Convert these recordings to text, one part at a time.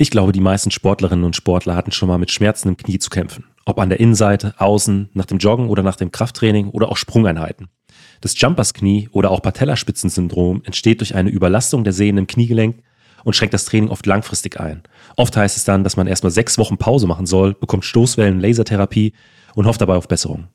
Ich glaube, die meisten Sportlerinnen und Sportler hatten schon mal mit Schmerzen im Knie zu kämpfen. Ob an der Innenseite, außen, nach dem Joggen oder nach dem Krafttraining oder auch Sprungeinheiten. Das Jumpers-Knie oder auch Patellaspitzensyndrom entsteht durch eine Überlastung der Sehnen im Kniegelenk und schränkt das Training oft langfristig ein. Oft heißt es dann, dass man erstmal sechs Wochen Pause machen soll, bekommt Stoßwellen, Lasertherapie und hofft dabei auf Besserung.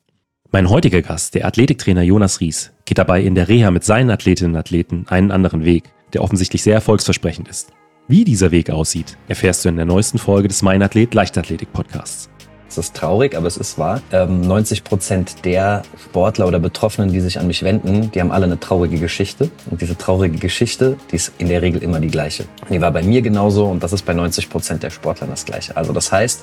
Mein heutiger Gast, der Athletiktrainer Jonas Ries, geht dabei in der Reha mit seinen Athletinnen und Athleten einen anderen Weg, der offensichtlich sehr erfolgsversprechend ist. Wie dieser Weg aussieht, erfährst du in der neuesten Folge des Mein Athlet Leichtathletik Podcasts. Es ist traurig, aber es ist wahr. 90 ähm, Prozent der Sportler oder Betroffenen, die sich an mich wenden, die haben alle eine traurige Geschichte. Und diese traurige Geschichte, die ist in der Regel immer die gleiche. Die war bei mir genauso und das ist bei 90 Prozent der Sportler das gleiche. Also das heißt,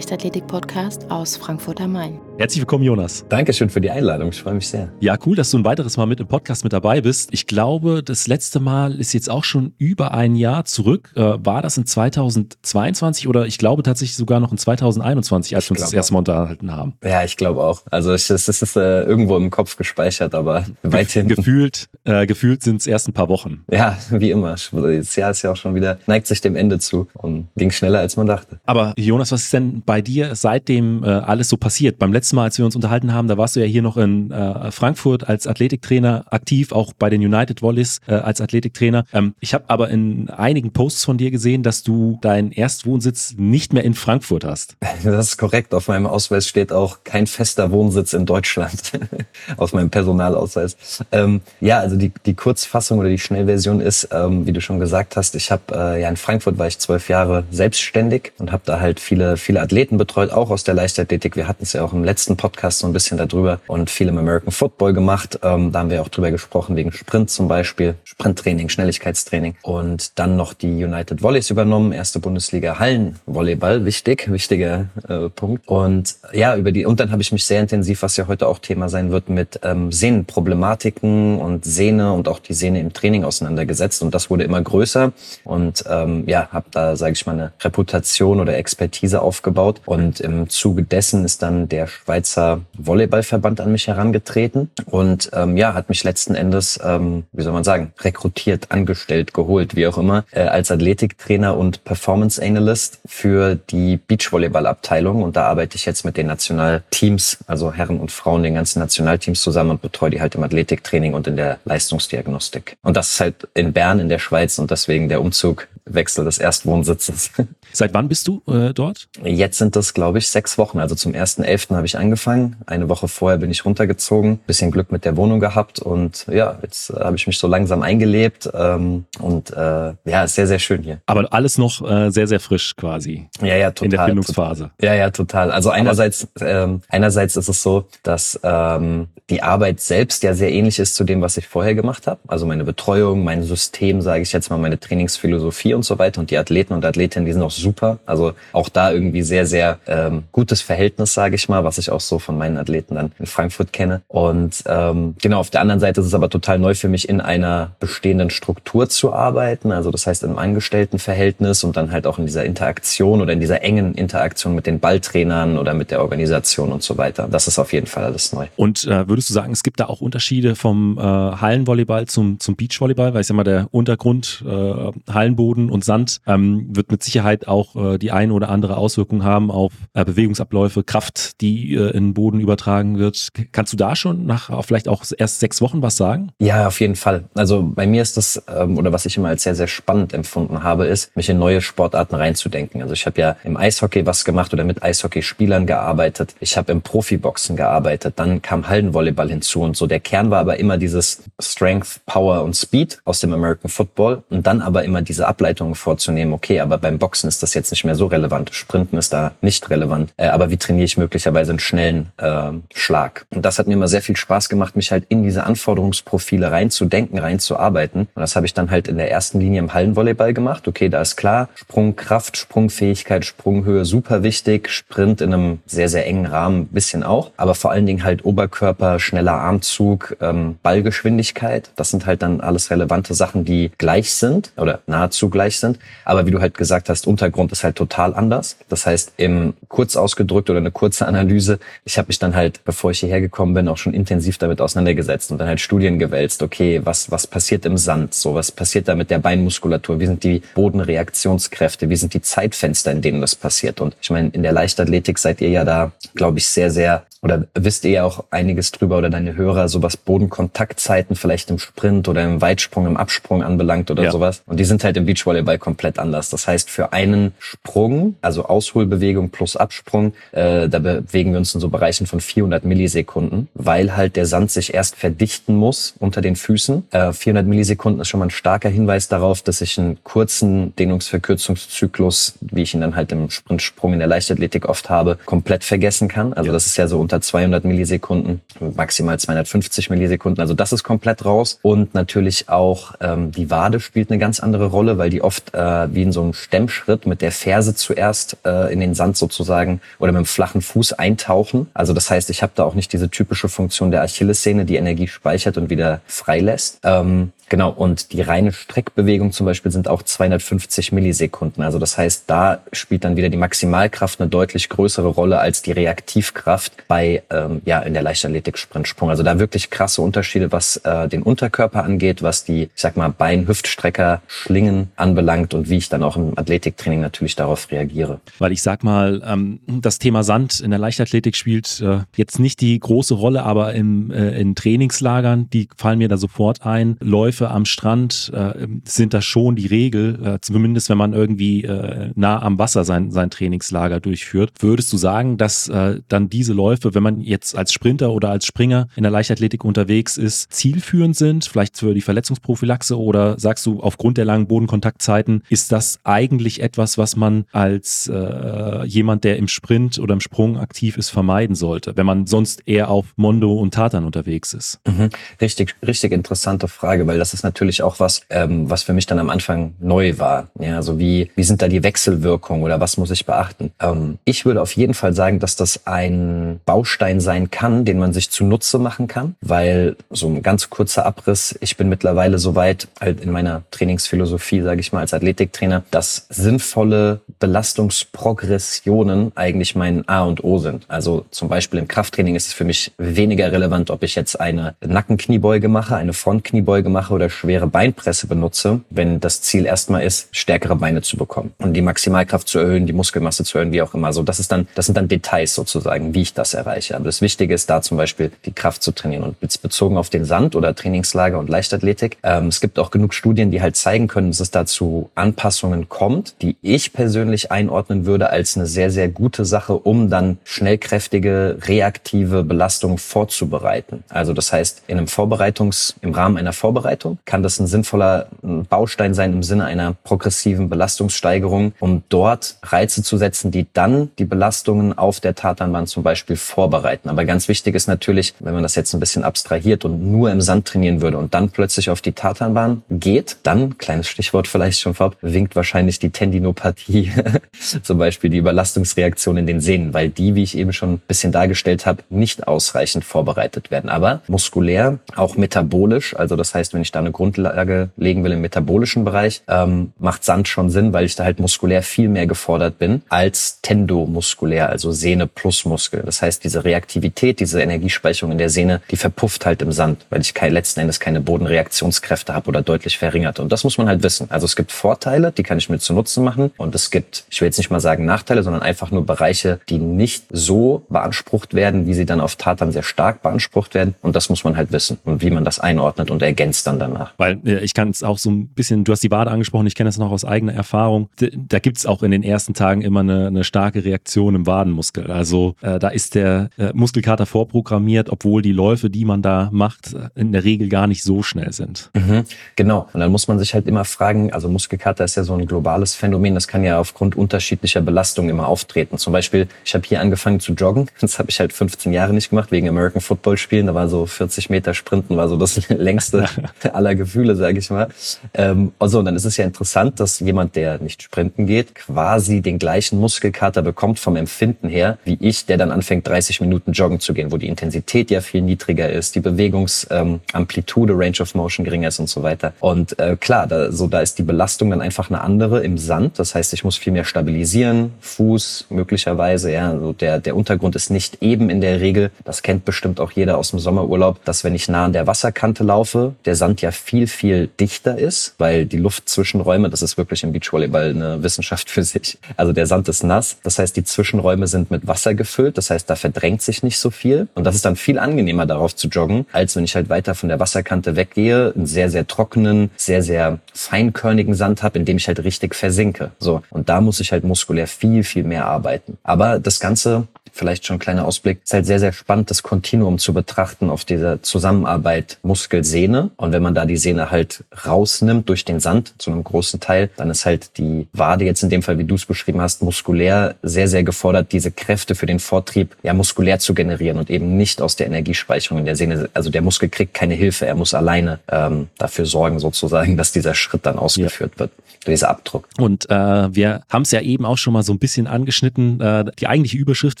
Leichtathletik-Podcast aus Frankfurt am Main. Herzlich willkommen, Jonas. Dankeschön für die Einladung. Ich freue mich sehr. Ja, cool, dass du ein weiteres Mal mit im Podcast mit dabei bist. Ich glaube, das letzte Mal ist jetzt auch schon über ein Jahr zurück. Äh, war das in 2022 oder ich glaube tatsächlich sogar noch in 2021, als ich wir uns das erste Mal unterhalten haben? Ja, ich glaube auch. Also es ist, äh, irgendwo im Kopf gespeichert, aber weit hinten. Gefühlt, äh, gefühlt sind es erst ein paar Wochen. Ja, wie immer. Das Jahr ist ja auch schon wieder, neigt sich dem Ende zu und ging schneller, als man dachte. Aber Jonas, was ist denn bei dir seitdem äh, alles so passiert? Beim letzten Mal, als wir uns unterhalten haben, da warst du ja hier noch in äh, Frankfurt als Athletiktrainer aktiv, auch bei den United Volleys äh, als Athletiktrainer. Ähm, ich habe aber in einigen Posts von dir gesehen, dass du deinen Erstwohnsitz nicht mehr in Frankfurt hast. Das ist korrekt. Auf meinem Ausweis steht auch kein fester Wohnsitz in Deutschland. Auf meinem Personalausweis. Ähm, ja, also die, die Kurzfassung oder die Schnellversion ist, ähm, wie du schon gesagt hast, ich habe äh, ja in Frankfurt war ich zwölf Jahre selbstständig und habe da halt viele viele Athleten betreut, auch aus der Leichtathletik. Wir hatten es ja auch im letzten Podcast so ein bisschen darüber und viel im American Football gemacht. Ähm, da haben wir auch drüber gesprochen, wegen Sprint zum Beispiel, Sprinttraining, Schnelligkeitstraining. Und dann noch die United Volleys übernommen, erste Bundesliga Hallenvolleyball, wichtig, wichtiger äh, Punkt. Und ja, über die, und dann habe ich mich sehr intensiv, was ja heute auch Thema sein wird, mit ähm, Sehnenproblematiken und Sehne und auch die Sehne im Training auseinandergesetzt. Und das wurde immer größer. Und ähm, ja, habe da, sage ich mal, eine Reputation oder Expertise aufgebaut. Und im Zuge dessen ist dann der Schweizer Volleyballverband an mich herangetreten und ähm, ja, hat mich letzten Endes, ähm, wie soll man sagen, rekrutiert, angestellt, geholt, wie auch immer, äh, als Athletiktrainer und Performance Analyst für die Beachvolleyballabteilung und da arbeite ich jetzt mit den Nationalteams, also Herren und Frauen, den ganzen Nationalteams zusammen und betreue die halt im Athletiktraining und in der Leistungsdiagnostik. Und das ist halt in Bern in der Schweiz und deswegen der Umzug Wechsel des Erstwohnsitzes. Seit wann bist du äh, dort? Jetzt sind das, glaube ich, sechs Wochen. Also zum 1.11. habe ich angefangen. Eine Woche vorher bin ich runtergezogen. Bisschen Glück mit der Wohnung gehabt und ja, jetzt äh, habe ich mich so langsam eingelebt ähm, und äh, ja, ist sehr, sehr schön hier. Aber alles noch äh, sehr, sehr frisch quasi. Ja, ja, total. In der Findungsphase. Ja, ja, total. Also einerseits, ähm, einerseits ist es so, dass ähm, die Arbeit selbst ja sehr ähnlich ist zu dem, was ich vorher gemacht habe. Also meine Betreuung, mein System, sage ich jetzt mal, meine Trainingsphilosophie und so weiter. Und die Athleten und Athletinnen, die sind auch super. Also auch da irgendwie sehr, sehr ähm, gutes Verhältnis, sage ich mal, was ich auch so von meinen Athleten dann in Frankfurt kenne. Und ähm, genau, auf der anderen Seite ist es aber total neu für mich, in einer bestehenden Struktur zu arbeiten. Also das heißt einem Angestelltenverhältnis und dann halt auch in dieser Interaktion oder in dieser engen Interaktion mit den Balltrainern oder mit der Organisation und so weiter. Das ist auf jeden Fall alles neu. Und äh, würdest du sagen, es gibt da auch Unterschiede vom äh, Hallenvolleyball zum, zum Beachvolleyball? Weil ich sag mal, der Untergrund, äh, Hallenboden und Sand ähm, wird mit Sicherheit auch äh, die ein oder andere Auswirkung haben auf äh, Bewegungsabläufe, Kraft, die äh, in den Boden übertragen wird. Kannst du da schon nach vielleicht auch erst sechs Wochen was sagen? Ja, auf jeden Fall. Also bei mir ist das, ähm, oder was ich immer als sehr, sehr spannend empfunden habe, ist, mich in neue Sportarten reinzudenken. Also ich habe ja im Eishockey was gemacht oder mit Eishockeyspielern gearbeitet. Ich habe im Profiboxen gearbeitet. Dann kam Hallenvolleyball hinzu und so. Der Kern war aber immer dieses Strength, Power und Speed aus dem American Football und dann aber immer diese Ableitungen vorzunehmen. Okay, aber beim Boxen ist das das jetzt nicht mehr so relevant. Sprinten ist da nicht relevant. Äh, aber wie trainiere ich möglicherweise einen schnellen äh, Schlag? Und das hat mir immer sehr viel Spaß gemacht, mich halt in diese Anforderungsprofile reinzudenken, reinzuarbeiten. Und das habe ich dann halt in der ersten Linie im Hallenvolleyball gemacht. Okay, da ist klar, Sprungkraft, Sprungfähigkeit, Sprunghöhe super wichtig. Sprint in einem sehr, sehr engen Rahmen bisschen auch. Aber vor allen Dingen halt Oberkörper, schneller Armzug, ähm, Ballgeschwindigkeit. Das sind halt dann alles relevante Sachen, die gleich sind oder nahezu gleich sind. Aber wie du halt gesagt hast, Untergrund ist halt total anders. Das heißt, im kurz ausgedrückt oder eine kurze Analyse, ich habe mich dann halt, bevor ich hierher gekommen bin, auch schon intensiv damit auseinandergesetzt und dann halt Studien gewälzt. Okay, was, was passiert im Sand? So, was passiert da mit der Beinmuskulatur? Wie sind die Bodenreaktionskräfte? Wie sind die Zeitfenster, in denen das passiert? Und ich meine, in der Leichtathletik seid ihr ja da, glaube ich, sehr, sehr oder wisst ihr ja auch einiges drüber oder deine Hörer, so was Bodenkontaktzeiten vielleicht im Sprint oder im Weitsprung, im Absprung anbelangt oder ja. sowas. Und die sind halt im Beachvolleyball komplett anders. Das heißt, für einen Sprung, also Ausholbewegung plus Absprung, äh, da bewegen wir uns in so Bereichen von 400 Millisekunden, weil halt der Sand sich erst verdichten muss unter den Füßen. Äh, 400 Millisekunden ist schon mal ein starker Hinweis darauf, dass ich einen kurzen Dehnungsverkürzungszyklus, wie ich ihn dann halt im Sprintsprung in der Leichtathletik oft habe, komplett vergessen kann. Also das ist ja so unter unter 200 Millisekunden, maximal 250 Millisekunden. Also das ist komplett raus. Und natürlich auch ähm, die Wade spielt eine ganz andere Rolle, weil die oft äh, wie in so einem Stemmschritt mit der Ferse zuerst äh, in den Sand sozusagen oder mit dem flachen Fuß eintauchen. Also das heißt, ich habe da auch nicht diese typische Funktion der Achillessehne, die Energie speichert und wieder freilässt. Ähm, Genau, und die reine Streckbewegung zum Beispiel sind auch 250 Millisekunden. Also das heißt, da spielt dann wieder die Maximalkraft eine deutlich größere Rolle als die Reaktivkraft bei ähm, ja in der Leichtathletik-Sprintsprung. Also da wirklich krasse Unterschiede, was äh, den Unterkörper angeht, was die, ich sag mal, Bein-Hüftstrecker, Schlingen anbelangt und wie ich dann auch im Athletiktraining natürlich darauf reagiere. Weil ich sag mal, ähm, das Thema Sand in der Leichtathletik spielt äh, jetzt nicht die große Rolle, aber im, äh, in Trainingslagern, die fallen mir da sofort ein, läuft Läufe am Strand äh, sind das schon die Regel, äh, zumindest wenn man irgendwie äh, nah am Wasser sein, sein Trainingslager durchführt. Würdest du sagen, dass äh, dann diese Läufe, wenn man jetzt als Sprinter oder als Springer in der Leichtathletik unterwegs ist, zielführend sind, vielleicht für die Verletzungsprophylaxe oder sagst du, aufgrund der langen Bodenkontaktzeiten ist das eigentlich etwas, was man als äh, jemand, der im Sprint oder im Sprung aktiv ist, vermeiden sollte, wenn man sonst eher auf Mondo und Tatan unterwegs ist? Mhm. Richtig, richtig interessante Frage, weil das das ist natürlich auch was, ähm, was für mich dann am Anfang neu war. Ja, also wie, wie sind da die Wechselwirkungen oder was muss ich beachten? Ähm, ich würde auf jeden Fall sagen, dass das ein Baustein sein kann, den man sich zunutze machen kann, weil so ein ganz kurzer Abriss, ich bin mittlerweile soweit halt in meiner Trainingsphilosophie, sage ich mal, als Athletiktrainer, dass sinnvolle Belastungsprogressionen eigentlich mein A und O sind. Also zum Beispiel im Krafttraining ist es für mich weniger relevant, ob ich jetzt eine Nackenkniebeuge mache, eine Frontkniebeuge mache oder schwere Beinpresse benutze, wenn das Ziel erstmal ist, stärkere Beine zu bekommen und die Maximalkraft zu erhöhen, die Muskelmasse zu erhöhen, wie auch immer. So, das ist dann, das sind dann Details sozusagen, wie ich das erreiche. Aber das Wichtige ist da zum Beispiel die Kraft zu trainieren und bezogen auf den Sand oder Trainingslager und Leichtathletik. Ähm, es gibt auch genug Studien, die halt zeigen können, dass es dazu Anpassungen kommt, die ich persönlich einordnen würde als eine sehr, sehr gute Sache, um dann schnellkräftige, reaktive Belastungen vorzubereiten. Also das heißt, in einem Vorbereitungs, im Rahmen einer Vorbereitung Vorbereitung kann das ein sinnvoller Baustein sein im Sinne einer progressiven Belastungssteigerung, um dort Reize zu setzen, die dann die Belastungen auf der Tatanbahn zum Beispiel vorbereiten. Aber ganz wichtig ist natürlich, wenn man das jetzt ein bisschen abstrahiert und nur im Sand trainieren würde und dann plötzlich auf die Tatanbahn geht, dann, kleines Stichwort vielleicht schon vorab, winkt wahrscheinlich die Tendinopathie, zum Beispiel die Überlastungsreaktion in den Sehnen, weil die, wie ich eben schon ein bisschen dargestellt habe, nicht ausreichend vorbereitet werden. Aber muskulär, auch metabolisch, also das heißt, wenn ich da eine Grundlage legen will im metabolischen Bereich, ähm, macht Sand schon Sinn, weil ich da halt muskulär viel mehr gefordert bin als tendomuskulär, also Sehne plus Muskel. Das heißt, diese Reaktivität, diese Energiespeicherung in der Sehne, die verpufft halt im Sand, weil ich kein, letzten Endes keine Bodenreaktionskräfte habe oder deutlich verringert. Und das muss man halt wissen. Also es gibt Vorteile, die kann ich mir zu Nutzen machen. Und es gibt, ich will jetzt nicht mal sagen Nachteile, sondern einfach nur Bereiche, die nicht so beansprucht werden, wie sie dann auf Tatan sehr stark beansprucht werden. Und das muss man halt wissen und wie man das einordnet und ergänzt dann danach. Weil äh, ich kann es auch so ein bisschen, du hast die Wade angesprochen, ich kenne das noch aus eigener Erfahrung. D da gibt es auch in den ersten Tagen immer eine, eine starke Reaktion im Wadenmuskel. Also äh, da ist der äh, Muskelkater vorprogrammiert, obwohl die Läufe, die man da macht, in der Regel gar nicht so schnell sind. Mhm, genau. Und dann muss man sich halt immer fragen, also Muskelkater ist ja so ein globales Phänomen, das kann ja aufgrund unterschiedlicher Belastungen immer auftreten. Zum Beispiel, ich habe hier angefangen zu joggen, das habe ich halt 15 Jahre nicht gemacht, wegen American Football spielen, da war so 40 Meter Sprinten, war so das längste aller Gefühle, sage ich mal. Ähm, also, und dann ist es ja interessant, dass jemand, der nicht sprinten geht, quasi den gleichen Muskelkater bekommt vom Empfinden her, wie ich, der dann anfängt, 30 Minuten joggen zu gehen, wo die Intensität ja viel niedriger ist, die Bewegungsamplitude, ähm, Range of Motion geringer ist und so weiter. Und äh, klar, da, so, da ist die Belastung dann einfach eine andere im Sand. Das heißt, ich muss viel mehr stabilisieren, Fuß möglicherweise, ja, also der, der Untergrund ist nicht eben in der Regel. Das kennt bestimmt auch jeder aus dem Sommerurlaub, dass wenn ich nah an der Wasserkante laufe, der Sand ja viel, viel dichter ist, weil die Luftzwischenräume, das ist wirklich im Beachvolleyball eine Wissenschaft für sich. Also der Sand ist nass. Das heißt, die Zwischenräume sind mit Wasser gefüllt. Das heißt, da verdrängt sich nicht so viel. Und das ist dann viel angenehmer darauf zu joggen, als wenn ich halt weiter von der Wasserkante weggehe, einen sehr, sehr trockenen, sehr, sehr feinkörnigen Sand habe, in dem ich halt richtig versinke. So. Und da muss ich halt muskulär viel, viel mehr arbeiten. Aber das Ganze vielleicht schon ein kleiner Ausblick, ist halt sehr, sehr spannend, das Kontinuum zu betrachten auf dieser Zusammenarbeit Muskel-Sehne. Und wenn man da die Sehne halt rausnimmt durch den Sand zu einem großen Teil, dann ist halt die Wade jetzt in dem Fall, wie du es beschrieben hast, muskulär sehr, sehr gefordert, diese Kräfte für den Vortrieb ja muskulär zu generieren und eben nicht aus der Energiespeicherung in der Sehne. Also der Muskel kriegt keine Hilfe, er muss alleine ähm, dafür sorgen sozusagen, dass dieser Schritt dann ausgeführt ja. wird dieser Abdruck. Und äh, wir haben es ja eben auch schon mal so ein bisschen angeschnitten. Äh, die eigentliche Überschrift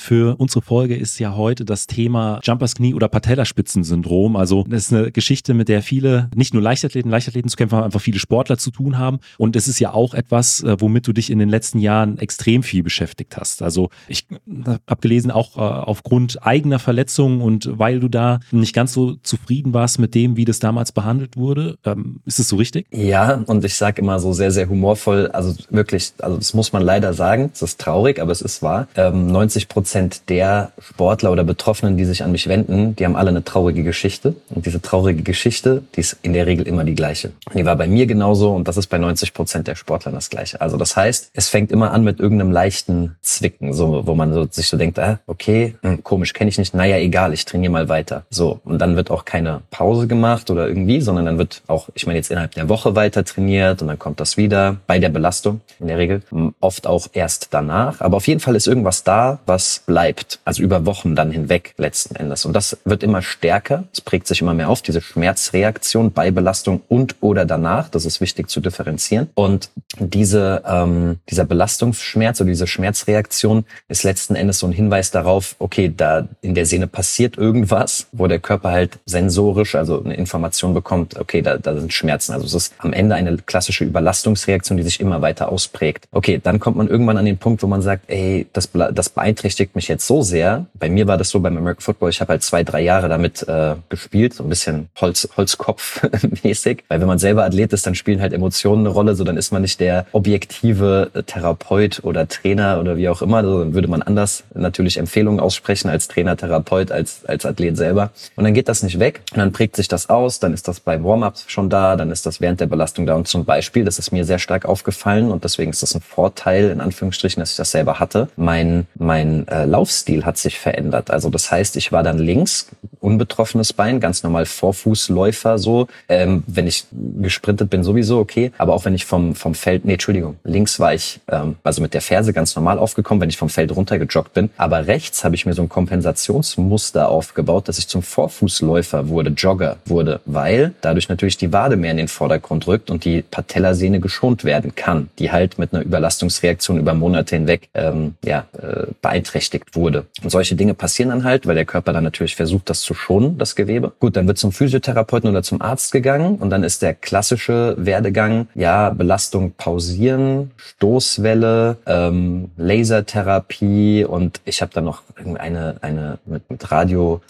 für unsere Folge ist ja heute das Thema Jumpers Knie oder Patellaspitzensyndrom. Also das ist eine Geschichte, mit der viele, nicht nur Leichtathleten, Leichtathleten zu kämpfen haben, einfach viele Sportler zu tun haben. Und es ist ja auch etwas, äh, womit du dich in den letzten Jahren extrem viel beschäftigt hast. Also ich habe gelesen, auch äh, aufgrund eigener Verletzungen und weil du da nicht ganz so zufrieden warst mit dem, wie das damals behandelt wurde. Ähm, ist es so richtig? Ja, und ich sage immer so sehr, sehr humorvoll, also wirklich, also das muss man leider sagen, es ist traurig, aber es ist wahr. Ähm, 90 Prozent der Sportler oder Betroffenen, die sich an mich wenden, die haben alle eine traurige Geschichte. Und diese traurige Geschichte, die ist in der Regel immer die gleiche. Die war bei mir genauso und das ist bei 90 Prozent der Sportler das gleiche. Also das heißt, es fängt immer an mit irgendeinem leichten Zwicken, so, wo man so, sich so denkt, ah, okay, hm, komisch, kenne ich nicht, naja, egal, ich trainiere mal weiter. So, und dann wird auch keine Pause gemacht oder irgendwie, sondern dann wird auch, ich meine jetzt innerhalb der Woche weiter trainiert und dann kommt das wieder bei der Belastung in der Regel, oft auch erst danach. Aber auf jeden Fall ist irgendwas da, was bleibt, also über Wochen dann hinweg letzten Endes. Und das wird immer stärker, es prägt sich immer mehr auf, diese Schmerzreaktion bei Belastung und oder danach, das ist wichtig zu differenzieren. Und diese, ähm, dieser Belastungsschmerz oder diese Schmerzreaktion ist letzten Endes so ein Hinweis darauf, okay, da in der Sehne passiert irgendwas, wo der Körper halt sensorisch, also eine Information bekommt, okay, da, da sind Schmerzen. Also es ist am Ende eine klassische Überlastungsreaktion Reaktion, die sich immer weiter ausprägt. Okay, dann kommt man irgendwann an den Punkt, wo man sagt, ey, das, das beeinträchtigt mich jetzt so sehr. Bei mir war das so beim American Football, ich habe halt zwei, drei Jahre damit äh, gespielt, so ein bisschen Holz, Holzkopf-mäßig. Weil wenn man selber Athlet ist, dann spielen halt Emotionen eine Rolle, so dann ist man nicht der objektive äh, Therapeut oder Trainer oder wie auch immer. Also dann würde man anders natürlich Empfehlungen aussprechen als Trainer, Therapeut, als, als Athlet selber. Und dann geht das nicht weg und dann prägt sich das aus, dann ist das beim Warm-up schon da, dann ist das während der Belastung da. Und zum Beispiel, das ist mir sehr stark aufgefallen und deswegen ist das ein Vorteil, in Anführungsstrichen, dass ich das selber hatte. Mein, mein äh, Laufstil hat sich verändert. Also das heißt, ich war dann links, unbetroffenes Bein, ganz normal Vorfußläufer so. Ähm, wenn ich gesprintet bin, sowieso okay. Aber auch wenn ich vom, vom Feld, nee, Entschuldigung, links war ich ähm, also mit der Ferse ganz normal aufgekommen, wenn ich vom Feld runtergejoggt bin. Aber rechts habe ich mir so ein Kompensationsmuster aufgebaut, dass ich zum Vorfußläufer wurde, Jogger wurde, weil dadurch natürlich die Wade mehr in den Vordergrund rückt und die Patellasehne geschont werden kann, die halt mit einer Überlastungsreaktion über Monate hinweg ähm, ja, äh, beeinträchtigt wurde. Und solche Dinge passieren dann halt, weil der Körper dann natürlich versucht, das zu schonen, das Gewebe. Gut, dann wird zum Physiotherapeuten oder zum Arzt gegangen und dann ist der klassische Werdegang, ja, Belastung pausieren, Stoßwelle, ähm, Lasertherapie und ich habe dann noch eine, eine mit, mit Radio,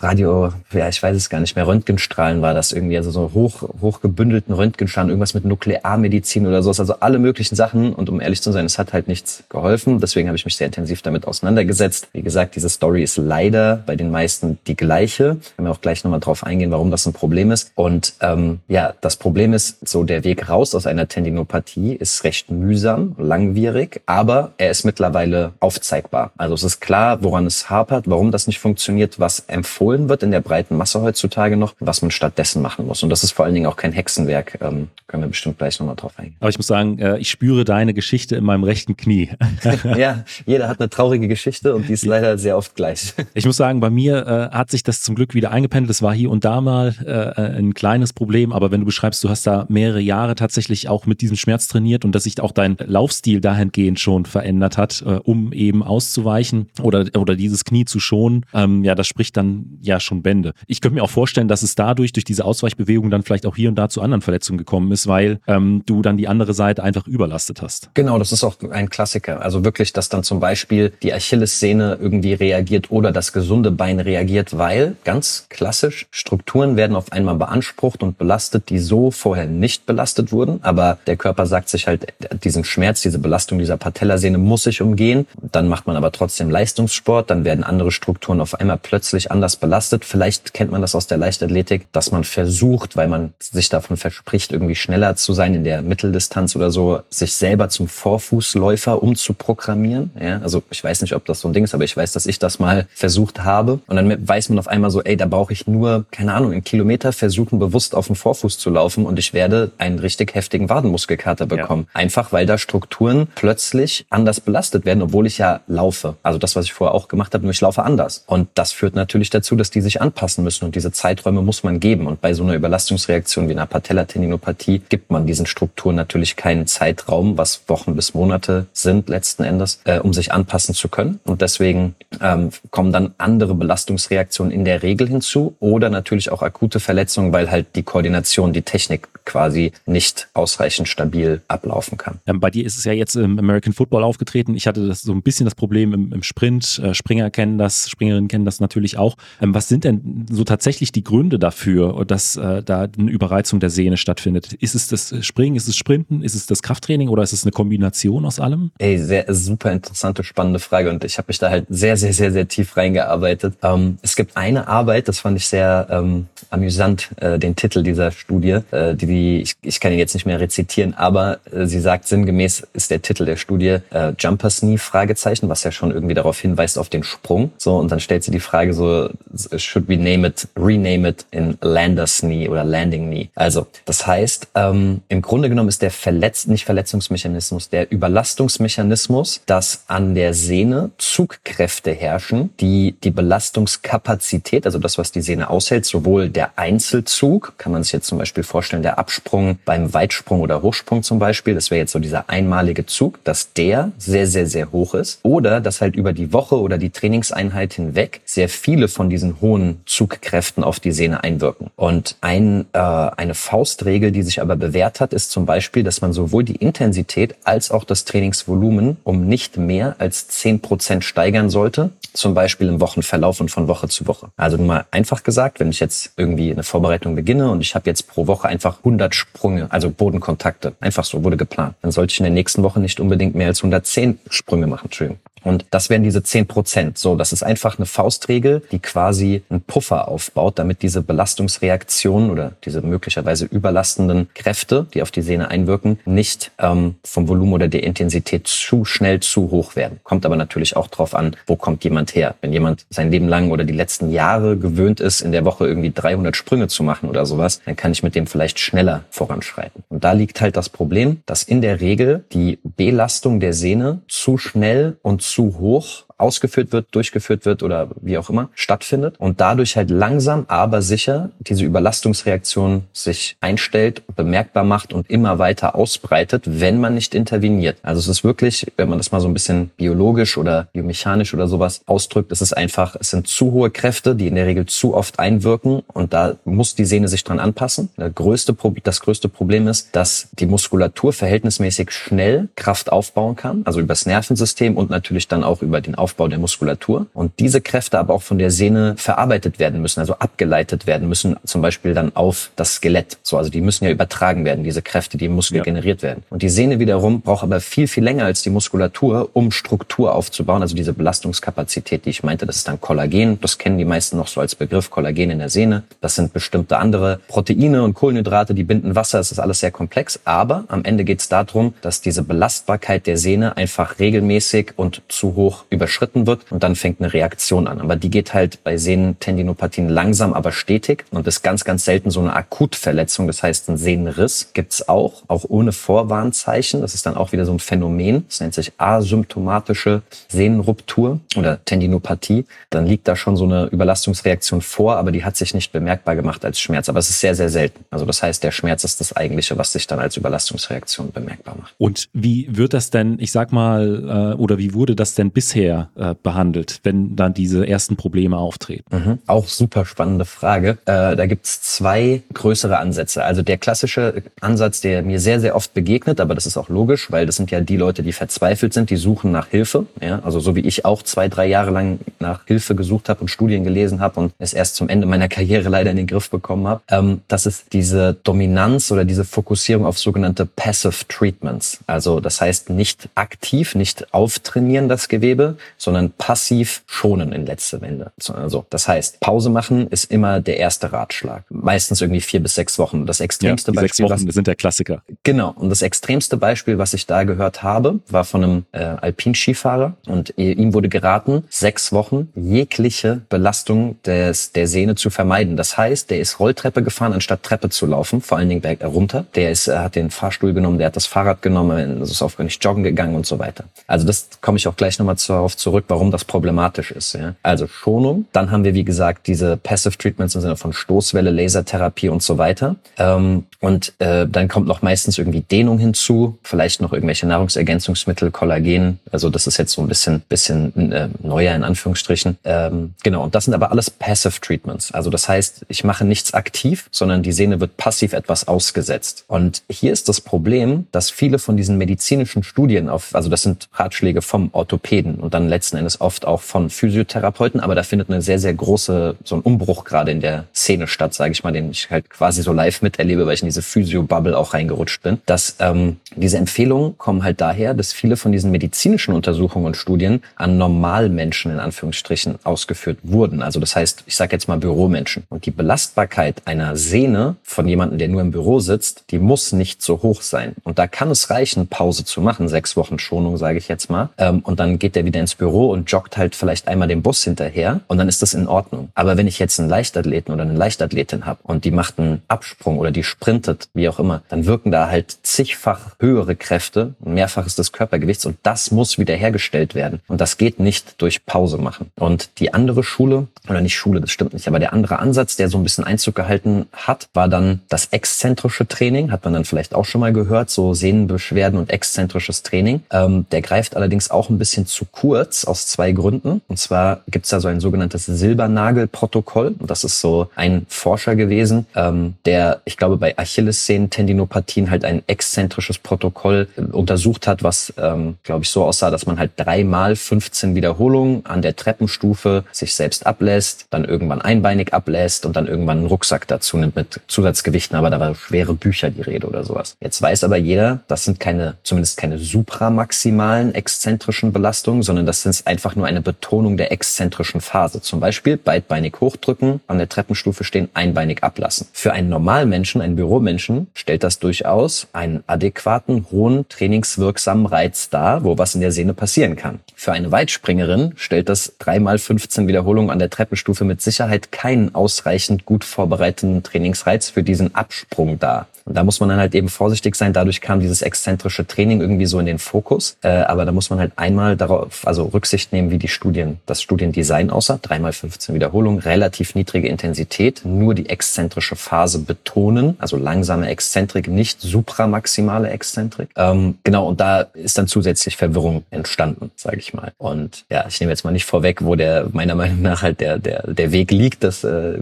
Radio, ja, ich weiß es gar nicht mehr, Röntgenstrahlen war das irgendwie, also so hoch, hochgebündelten Röntgenstrahlen, irgendwas mit Nuklearmedizin Medizin oder sowas, also alle möglichen Sachen. Und um ehrlich zu sein, es hat halt nichts geholfen. Deswegen habe ich mich sehr intensiv damit auseinandergesetzt. Wie gesagt, diese Story ist leider bei den meisten die gleiche. Wir werden auch gleich nochmal drauf eingehen, warum das ein Problem ist. Tendinitidis. Und ähm, ja, das Problem ist, so der Weg raus aus einer Tendinopathie ist recht mühsam, langwierig, aber er ist mittlerweile aufzeigbar. Also es ist klar, woran es hapert, warum das nicht funktioniert, was empfohlen wird in der breiten Masse heutzutage noch, was man stattdessen machen muss. Und das ist vor allen Dingen auch kein Hexenwerk. Ähm, können wir bestimmt gleich nochmal drauf eingehen. Aber ich muss sagen, äh, ich spüre deine Geschichte in meinem rechten Knie. ja, jeder hat eine traurige Geschichte und die ist leider sehr oft gleich. Ich muss sagen, bei mir äh, hat sich das zum Glück wieder eingependelt. Es war hier und da mal äh, ein kleines Problem, aber wenn du beschreibst, du hast da mehrere Jahre tatsächlich auch mit diesem Schmerz trainiert und dass sich auch dein Laufstil dahingehend schon verändert hat, äh, um eben auszuweichen oder, oder dieses Knie zu schonen, ähm, ja, das spricht dann ja schon Bände. Ich könnte mir auch vorstellen, dass es dadurch, durch diese Ausweichbewegung dann vielleicht auch hier und da zu anderen Verletzungen gekommen ist, weil ähm, du dann die andere Seite einfach überlastet hast. Genau, das ist auch ein Klassiker. Also wirklich, dass dann zum Beispiel die Achillessehne irgendwie reagiert oder das gesunde Bein reagiert, weil ganz klassisch Strukturen werden auf einmal beansprucht und belastet, die so vorher nicht belastet wurden. Aber der Körper sagt sich halt, diesen Schmerz, diese Belastung dieser Patellasehne muss ich umgehen. Dann macht man aber trotzdem Leistungssport, dann werden andere Strukturen auf einmal plötzlich anders belastet. Vielleicht kennt man das aus der Leichtathletik, dass man versucht, weil man sich davon verspricht, irgendwie schneller zu sein in der Mitteldistanz oder so, sich selber zum Vorfußläufer umzuprogrammieren. Ja, also ich weiß nicht, ob das so ein Ding ist, aber ich weiß, dass ich das mal versucht habe. Und dann weiß man auf einmal so, ey, da brauche ich nur, keine Ahnung, einen Kilometer versuchen, bewusst auf dem Vorfuß zu laufen und ich werde einen richtig heftigen Wadenmuskelkater bekommen. Ja. Einfach, weil da Strukturen plötzlich anders belastet werden, obwohl ich ja laufe. Also das, was ich vorher auch gemacht habe, nur ich laufe anders. Und das führt natürlich dazu, dass die sich anpassen müssen und diese Zeiträume muss man geben. Und bei so einer Überlastungsreaktion wie einer Patellatendinopathie gibt man diesen Strukturen natürlich keinen Zeitraum, was Wochen bis Monate sind letzten Endes, äh, um sich anpassen zu können. Und deswegen ähm, kommen dann andere Belastungsreaktionen in der Regel hinzu oder natürlich auch akute Verletzungen, weil halt die Koordination, die Technik quasi nicht ausreichend stabil ablaufen kann. Ähm, bei dir ist es ja jetzt im American Football aufgetreten. Ich hatte das so ein bisschen das Problem im, im Sprint. Äh, Springer kennen das, Springerinnen kennen das natürlich auch. Ähm, was sind denn so tatsächlich die Gründe dafür, dass äh, da eine Überreizung der Sehne stattfindet? Ist es das Springen, ist es Sprinten, ist es das Krafttraining oder ist es eine Kombination aus allem? Ey, sehr super interessante, spannende Frage und ich habe mich da halt sehr, sehr, sehr, sehr tief reingearbeitet. Ähm, es gibt eine Arbeit, das fand ich sehr ähm, amüsant, äh, den Titel dieser Studie, äh, die, ich, ich kann ihn jetzt nicht mehr rezitieren, aber äh, sie sagt sinngemäß ist der Titel der Studie äh, Jumper's Knee Fragezeichen, was ja schon irgendwie darauf hinweist auf den Sprung. So und dann stellt sie die Frage so, should we name it, rename it in Lander's Knee oder Landing Knee? Also das heißt, ähm, im Grunde genommen ist der Verletz nicht Verletzungsmechanismus, der Überlastungsmechanismus, dass an der Sehne Zugkräfte herrschen, die die Belastungskapazität, also das, was die Sehne aushält, sowohl der Einzelzug, kann man sich jetzt zum Beispiel vorstellen, der Absprung beim Weitsprung oder Hochsprung zum Beispiel, das wäre jetzt so dieser einmalige Zug, dass der sehr, sehr, sehr hoch ist. Oder dass halt über die Woche oder die Trainingseinheit hinweg sehr viele von diesen hohen Zugkräften auf die Sehne einwirken. Und ein, äh, eine Faustregel, die sich aber bewährt hat, ist zum Beispiel, dass man sowohl die Intensität als auch das Trainingsvolumen um nicht mehr als zehn Prozent steigern sollte, zum Beispiel im Wochenverlauf und von Woche zu Woche. Also nur mal einfach gesagt, wenn ich jetzt irgendwie eine Vorbereitung beginne und ich habe jetzt pro Woche einfach 100 Sprünge, also Bodenkontakte, einfach so wurde geplant, dann sollte ich in der nächsten Woche nicht unbedingt mehr als 110 Sprünge machen. Entschuldigung. Und das wären diese 10 Prozent. So, das ist einfach eine Faustregel, die quasi einen Puffer aufbaut, damit diese Belastungsreaktionen oder diese möglicherweise überlastenden Kräfte, die auf die Sehne einwirken, nicht ähm, vom Volumen oder der Intensität zu schnell zu hoch werden. Kommt aber natürlich auch drauf an, wo kommt jemand her. Wenn jemand sein Leben lang oder die letzten Jahre gewöhnt ist, in der Woche irgendwie 300 Sprünge zu machen oder sowas, dann kann ich mit dem vielleicht schneller voranschreiten. Und da liegt halt das Problem, dass in der Regel die Belastung der Sehne zu schnell und zu zu hoch ausgeführt wird, durchgeführt wird oder wie auch immer stattfindet und dadurch halt langsam, aber sicher diese Überlastungsreaktion sich einstellt, bemerkbar macht und immer weiter ausbreitet, wenn man nicht interveniert. Also es ist wirklich, wenn man das mal so ein bisschen biologisch oder biomechanisch oder sowas ausdrückt, es ist einfach, es sind zu hohe Kräfte, die in der Regel zu oft einwirken und da muss die Sehne sich dran anpassen. Das größte, das größte Problem ist, dass die Muskulatur verhältnismäßig schnell Kraft aufbauen kann, also übers Nervensystem und natürlich dann auch über den Aufbau der Muskulatur. Und diese Kräfte aber auch von der Sehne verarbeitet werden müssen, also abgeleitet werden müssen, zum Beispiel dann auf das Skelett. So, also die müssen ja übertragen werden, diese Kräfte, die im Muskel ja. generiert werden. Und die Sehne wiederum braucht aber viel, viel länger als die Muskulatur, um Struktur aufzubauen, also diese Belastungskapazität, die ich meinte, das ist dann Kollagen. Das kennen die meisten noch so als Begriff Kollagen in der Sehne. Das sind bestimmte andere Proteine und Kohlenhydrate, die binden Wasser. Es ist alles sehr komplex. Aber am Ende geht es darum, dass diese Belastbarkeit der Sehne einfach regelmäßig und zu hoch überschritten wird und dann fängt eine Reaktion an. Aber die geht halt bei Sehnentendinopathien langsam, aber stetig und ist ganz, ganz selten so eine Akutverletzung. Das heißt, ein Sehnenriss gibt's auch, auch ohne Vorwarnzeichen. Das ist dann auch wieder so ein Phänomen. Das nennt sich asymptomatische Sehnenruptur oder Tendinopathie. Dann liegt da schon so eine Überlastungsreaktion vor, aber die hat sich nicht bemerkbar gemacht als Schmerz. Aber es ist sehr, sehr selten. Also das heißt, der Schmerz ist das eigentliche, was sich dann als Überlastungsreaktion bemerkbar macht. Und wie wird das denn, ich sag mal, äh, oder wie wurde das denn bisher äh, behandelt, wenn dann diese ersten Probleme auftreten? Mhm. Auch super spannende Frage. Äh, da gibt's zwei größere Ansätze. Also der klassische Ansatz, der mir sehr, sehr oft begegnet, aber das ist auch logisch, weil das sind ja die Leute, die verzweifelt sind, die suchen nach Hilfe. Ja? Also so wie ich auch zwei, drei Jahre lang nach Hilfe gesucht habe und Studien gelesen habe und es erst zum Ende meiner Karriere leider in den Griff bekommen habe. Ähm, das ist diese Dominanz oder diese Fokussierung auf sogenannte Passive Treatments. Also das heißt nicht aktiv, nicht auftrainieren das Gewebe, sondern passiv schonen in letzter Wende. Also das heißt, Pause machen ist immer der erste Ratschlag. Meistens irgendwie vier bis sechs Wochen. Das extremste ja, Beispiel. Sechs Wochen was, sind der Klassiker. Genau. Und das extremste Beispiel, was ich da gehört habe, war von einem äh, Alpinskifahrer und ihm wurde geraten, sechs Wochen jegliche Belastung des, der Sehne zu vermeiden. Das heißt, der ist Rolltreppe gefahren, anstatt Treppe zu laufen, vor allen Dingen berg runter. Der ist, er hat den Fahrstuhl genommen, der hat das Fahrrad genommen, ist aufwendig joggen gegangen und so weiter. Also das komme ich auch gleich nochmal darauf zurück, warum das problematisch ist. Ja? Also Schonung. Dann haben wir, wie gesagt, diese Passive Treatments im Sinne von Stoßwelle, Lasertherapie und so weiter. Ähm, und äh, dann kommt noch meistens irgendwie Dehnung hinzu, vielleicht noch irgendwelche Nahrungsergänzungsmittel, Kollagen. Also das ist jetzt so ein bisschen, bisschen äh, neuer in Anführungsstrichen. Ähm, genau, und das sind aber alles Passive Treatments. Also das heißt, ich mache nichts aktiv, sondern die Sehne wird passiv etwas ausgesetzt. Und hier ist das Problem, dass viele von diesen medizinischen Studien auf, also das sind Ratschläge vom Orthopäden und dann letzten Endes oft auch von Physiotherapeuten, aber da findet eine sehr, sehr große, so ein Umbruch gerade in der Szene statt, sage ich mal, den ich halt quasi so live miterlebe, weil ich in diese Physio-Bubble auch reingerutscht bin. Dass ähm, diese Empfehlungen kommen halt daher, dass viele von diesen medizinischen Untersuchungen und Studien an Normalmenschen in Anführungsstrichen ausgeführt wurden. Also das heißt, ich sage jetzt mal Büromenschen. Und die Belastbarkeit einer Sehne von jemandem, der nur im Büro sitzt, die muss nicht so hoch sein. Und da kann es reichen, Pause zu machen, sechs Wochen Schonung, sage ich jetzt mal. Ähm, und dann geht der wieder ins Büro und joggt halt vielleicht einmal den Bus hinterher und dann ist das in Ordnung. Aber wenn ich jetzt einen Leichtathleten oder eine Leichtathletin habe und die macht einen Absprung oder die sprintet, wie auch immer, dann wirken da halt zigfach höhere Kräfte, Mehrfaches des Körpergewichts und das muss wiederhergestellt werden. Und das geht nicht durch Pause machen. Und die andere Schule, oder nicht Schule, das stimmt nicht, aber der andere Ansatz, der so ein bisschen Einzug gehalten hat, war dann das exzentrische Training, hat man dann vielleicht auch schon mal gehört, so Sehnenbeschwerden und exzentrisches Training. Ähm, der greift allerdings auch ein bisschen zu kurz aus zwei Gründen. Und zwar gibt's da so ein sogenanntes Silbernagelprotokoll. Und das ist so ein Forscher gewesen, ähm, der, ich glaube, bei Achillessehnen-Tendinopathien halt ein exzentrisches Protokoll äh, untersucht hat, was, ähm, glaube ich, so aussah, dass man halt dreimal 15 Wiederholungen an der Treppenstufe sich selbst ablässt, dann irgendwann einbeinig ablässt und dann irgendwann einen Rucksack dazu nimmt mit Zusatzgewichten, aber da war schwere Bücher die Rede oder sowas. Jetzt weiß aber jeder, das sind keine, zumindest keine supramaximalen exzentrischen Belastungen, sondern das ist einfach nur eine Betonung der exzentrischen Phase. Zum Beispiel beidbeinig hochdrücken, an der Treppenstufe stehen, einbeinig ablassen. Für einen Normalmenschen, einen Büromenschen, stellt das durchaus einen adäquaten, hohen, trainingswirksamen Reiz dar, wo was in der Sehne passieren kann. Für eine Weitspringerin stellt das dreimal 15 Wiederholungen an der Treppenstufe mit Sicherheit keinen ausreichend gut vorbereiteten Trainingsreiz für diesen Absprung dar. Und da muss man dann halt eben vorsichtig sein. Dadurch kam dieses exzentrische Training irgendwie so in den Fokus. Äh, aber da muss man halt einmal darauf, also Rücksicht nehmen, wie die Studien, das Studiendesign aussah. Dreimal 15 Wiederholungen, relativ niedrige Intensität, nur die exzentrische Phase betonen, also langsame Exzentrik, nicht supramaximale Exzentrik. Ähm, genau, und da ist dann zusätzlich Verwirrung entstanden, sage ich mal. Und ja, ich nehme jetzt mal nicht vorweg, wo der meiner Meinung nach halt der, der, der Weg liegt. Das äh,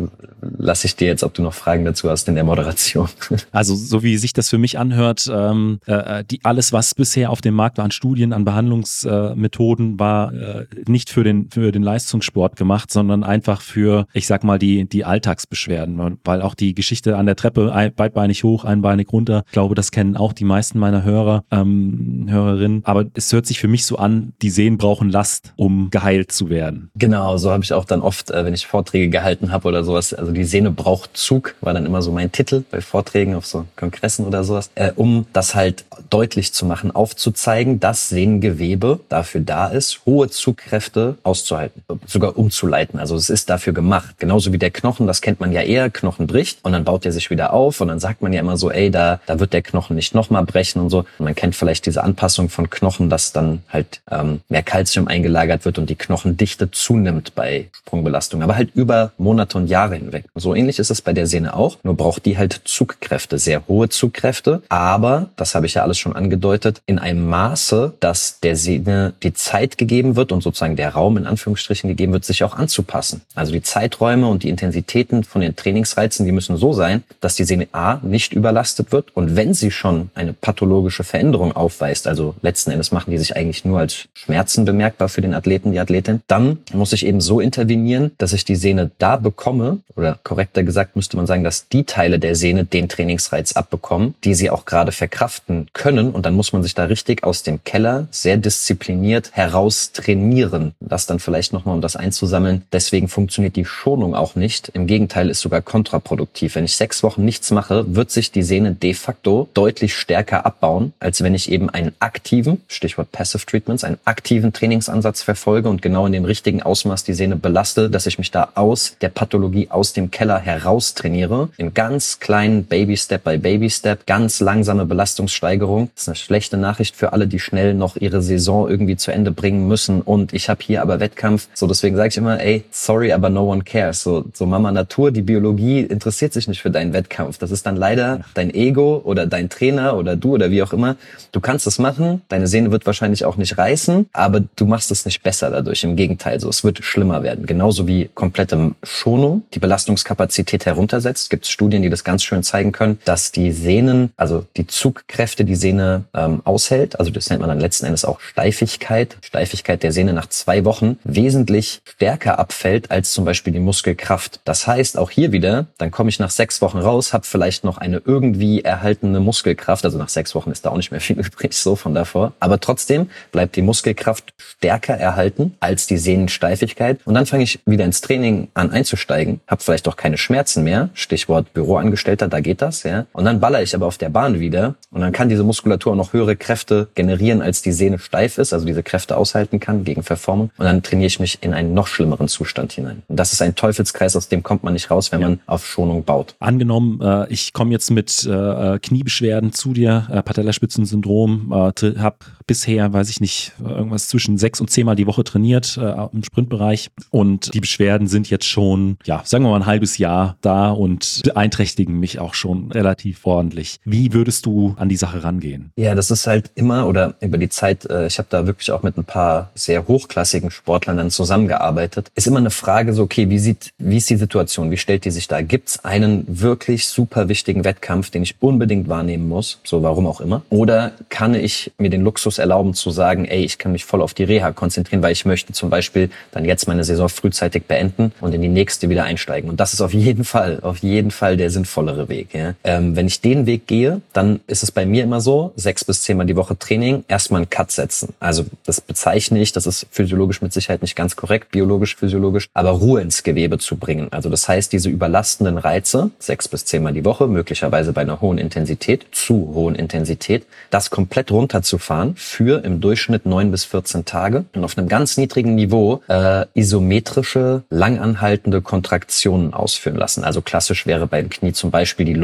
lasse ich dir jetzt, ob du noch Fragen dazu hast in der Moderation. Also so wie sich das für mich anhört, ähm, äh, die, alles, was bisher auf dem Markt war an Studien, an Behandlungsmethoden, äh, war äh, nicht für den, für den Leistungssport gemacht, sondern einfach für, ich sag mal, die, die Alltagsbeschwerden. Weil auch die Geschichte an der Treppe, ein, beidbeinig hoch, einbeinig runter, ich glaube, das kennen auch die meisten meiner Hörer, ähm, Hörerinnen. Aber es hört sich für mich so an, die Sehnen brauchen Last, um geheilt zu werden. Genau, so habe ich auch dann oft, äh, wenn ich Vorträge gehalten habe oder sowas, also die Sehne braucht Zug, war dann immer so mein Titel bei Vorträgen auf so Kongressen oder sowas, äh, um das halt deutlich zu machen, aufzuzeigen, dass Sehnengewebe dafür da ist, hohe Zugkräfte auszuhalten, sogar umzuleiten. Also es ist dafür gemacht. Genauso wie der Knochen, das kennt man ja eher, Knochen bricht und dann baut er sich wieder auf und dann sagt man ja immer so, ey, da, da wird der Knochen nicht nochmal brechen und so. Und man kennt vielleicht diese Anpassung von Knochen, dass dann halt ähm, mehr Kalzium eingelagert wird und die Knochendichte zunimmt bei Sprungbelastung, aber halt über Monate und Jahre hinweg. So ähnlich ist es bei der Sehne auch, nur braucht die halt Zugkräfte, sehr hohe Zugkräfte, aber, das habe ich ja alles schon angedeutet, in einem Maße, dass der Sehne die Zeit gegeben wird und sozusagen der Raum in Anführungsstrichen gegeben wird, sich auch anzupassen. Also die Zeiträume und die Intensitäten von den Trainingsreizen, die müssen so sein, dass die Sehne A nicht überlastet wird und wenn sie schon eine pathologische Veränderung aufweist, also letzten Endes machen die sich eigentlich nur als Schmerzen bemerkbar für den Athleten, die Athletin, dann muss ich eben so intervenieren, dass ich die Sehne da bekomme, oder korrekter gesagt müsste man sagen, dass die Teile der Sehne den Trainingsreiz abbekommen, die sie auch gerade verkraften können. Und dann muss man sich da richtig aus dem Keller sehr diszipliniert heraus trainieren. Das dann vielleicht nochmal, um das einzusammeln. Deswegen funktioniert die Schonung auch nicht. Im Gegenteil ist sogar kontraproduktiv. Wenn ich sechs Wochen nichts mache, wird sich die Sehne de facto deutlich stärker abbauen, als wenn ich eben einen aktiven, Stichwort Passive Treatments, einen aktiven Trainingsansatz verfolge und genau in dem richtigen Ausmaß die Sehne belaste, dass ich mich da aus der Pathologie, aus dem Keller heraus trainiere. Im ganz kleinen Baby Step by Baby Step, ganz langsame Belastungssteigerung. Das ist eine schlechte Nachricht für alle, die schnell noch ihre Saison irgendwie zu Ende bringen müssen. Und ich habe hier aber Wettkampf. So, deswegen sage ich immer, ey, sorry, aber no one cares. So, so Mama Natur, die Biologie interessiert sich nicht für deinen Wettkampf. Das ist dann leider dein Ego oder dein Trainer oder du oder wie auch immer. Du kannst es machen. Deine Sehne wird wahrscheinlich auch nicht reißen, aber du machst es nicht besser dadurch. Im Gegenteil, so es wird schlimmer werden. Genauso wie komplette Schonung die Belastungskapazität heruntersetzt. Gibt es Studien, die das ganz schön zeigen können, dass die Sehnen, also die Zugkräfte die Sehne ähm, aushält, also das nennt man dann letzten Endes auch Steifigkeit, Steifigkeit der Sehne nach zwei Wochen wesentlich stärker abfällt als zum Beispiel die Muskelkraft. Das heißt, auch hier wieder, dann komme ich nach sechs Wochen raus, habe vielleicht noch eine irgendwie erhaltene Muskelkraft, also nach sechs Wochen ist da auch nicht mehr viel übrig, so von davor, aber trotzdem bleibt die Muskelkraft stärker erhalten als die Sehnensteifigkeit. Und dann fange ich wieder ins Training an einzusteigen, habe vielleicht auch keine Schmerzen mehr, Stichwort Büroangestellter, da geht das, ja, und dann baller ich aber auf der Bahn wieder und dann kann diese Muskulatur noch höhere Kräfte generieren, als die Sehne steif ist, also diese Kräfte aushalten kann gegen Verformung und dann trainiere ich mich in einen noch schlimmeren Zustand hinein. Und das ist ein Teufelskreis, aus dem kommt man nicht raus, wenn ja. man auf Schonung baut. Angenommen, äh, ich komme jetzt mit äh, Kniebeschwerden zu dir, äh, Patellaspitzensyndrom, äh, habe bisher, weiß ich nicht, irgendwas zwischen sechs und zehnmal die Woche trainiert äh, im Sprintbereich und die Beschwerden sind jetzt schon, ja, sagen wir mal ein halbes Jahr da und beeinträchtigen mich auch schon relativ ordentlich. Wie würdest du an die Sache rangehen? Ja, das ist halt immer oder über die Zeit, äh, ich habe da wirklich auch mit ein paar sehr hochklassigen Sportlern dann zusammengearbeitet, ist immer eine Frage so, okay, wie sieht, wie ist die Situation, wie stellt die sich da? Gibt es einen wirklich super wichtigen Wettkampf, den ich unbedingt wahrnehmen muss, so warum auch immer? Oder kann ich mir den Luxus erlauben zu sagen, ey, ich kann mich voll auf die Reha konzentrieren, weil ich möchte zum Beispiel dann jetzt meine Saison frühzeitig beenden und in die nächste wieder einsteigen. Und das ist auf jeden Fall, auf jeden Fall der sinnvollere Weg. Ja? Ähm, wenn ich den Weg gehe, dann ist es bei mir immer so, sechs bis zehnmal die Woche Training, erstmal einen Cut setzen. Also das bezeichne ich, das ist physiologisch mit Sicherheit nicht ganz korrekt, biologisch, physiologisch, aber Ruhe ins Gewebe zu bringen. Also das heißt, diese überlastenden Reize, sechs bis zehnmal die Woche, möglicherweise bei einer hohen Intensität, zu hohen Intensität, das komplett runterzufahren für im Durchschnitt neun bis 14 Tage und auf einem ganz niedrigen Niveau äh, isometrische, langanhaltende Kontraktionen ausführen lassen. Also klassisch wäre beim Knie zum Beispiel die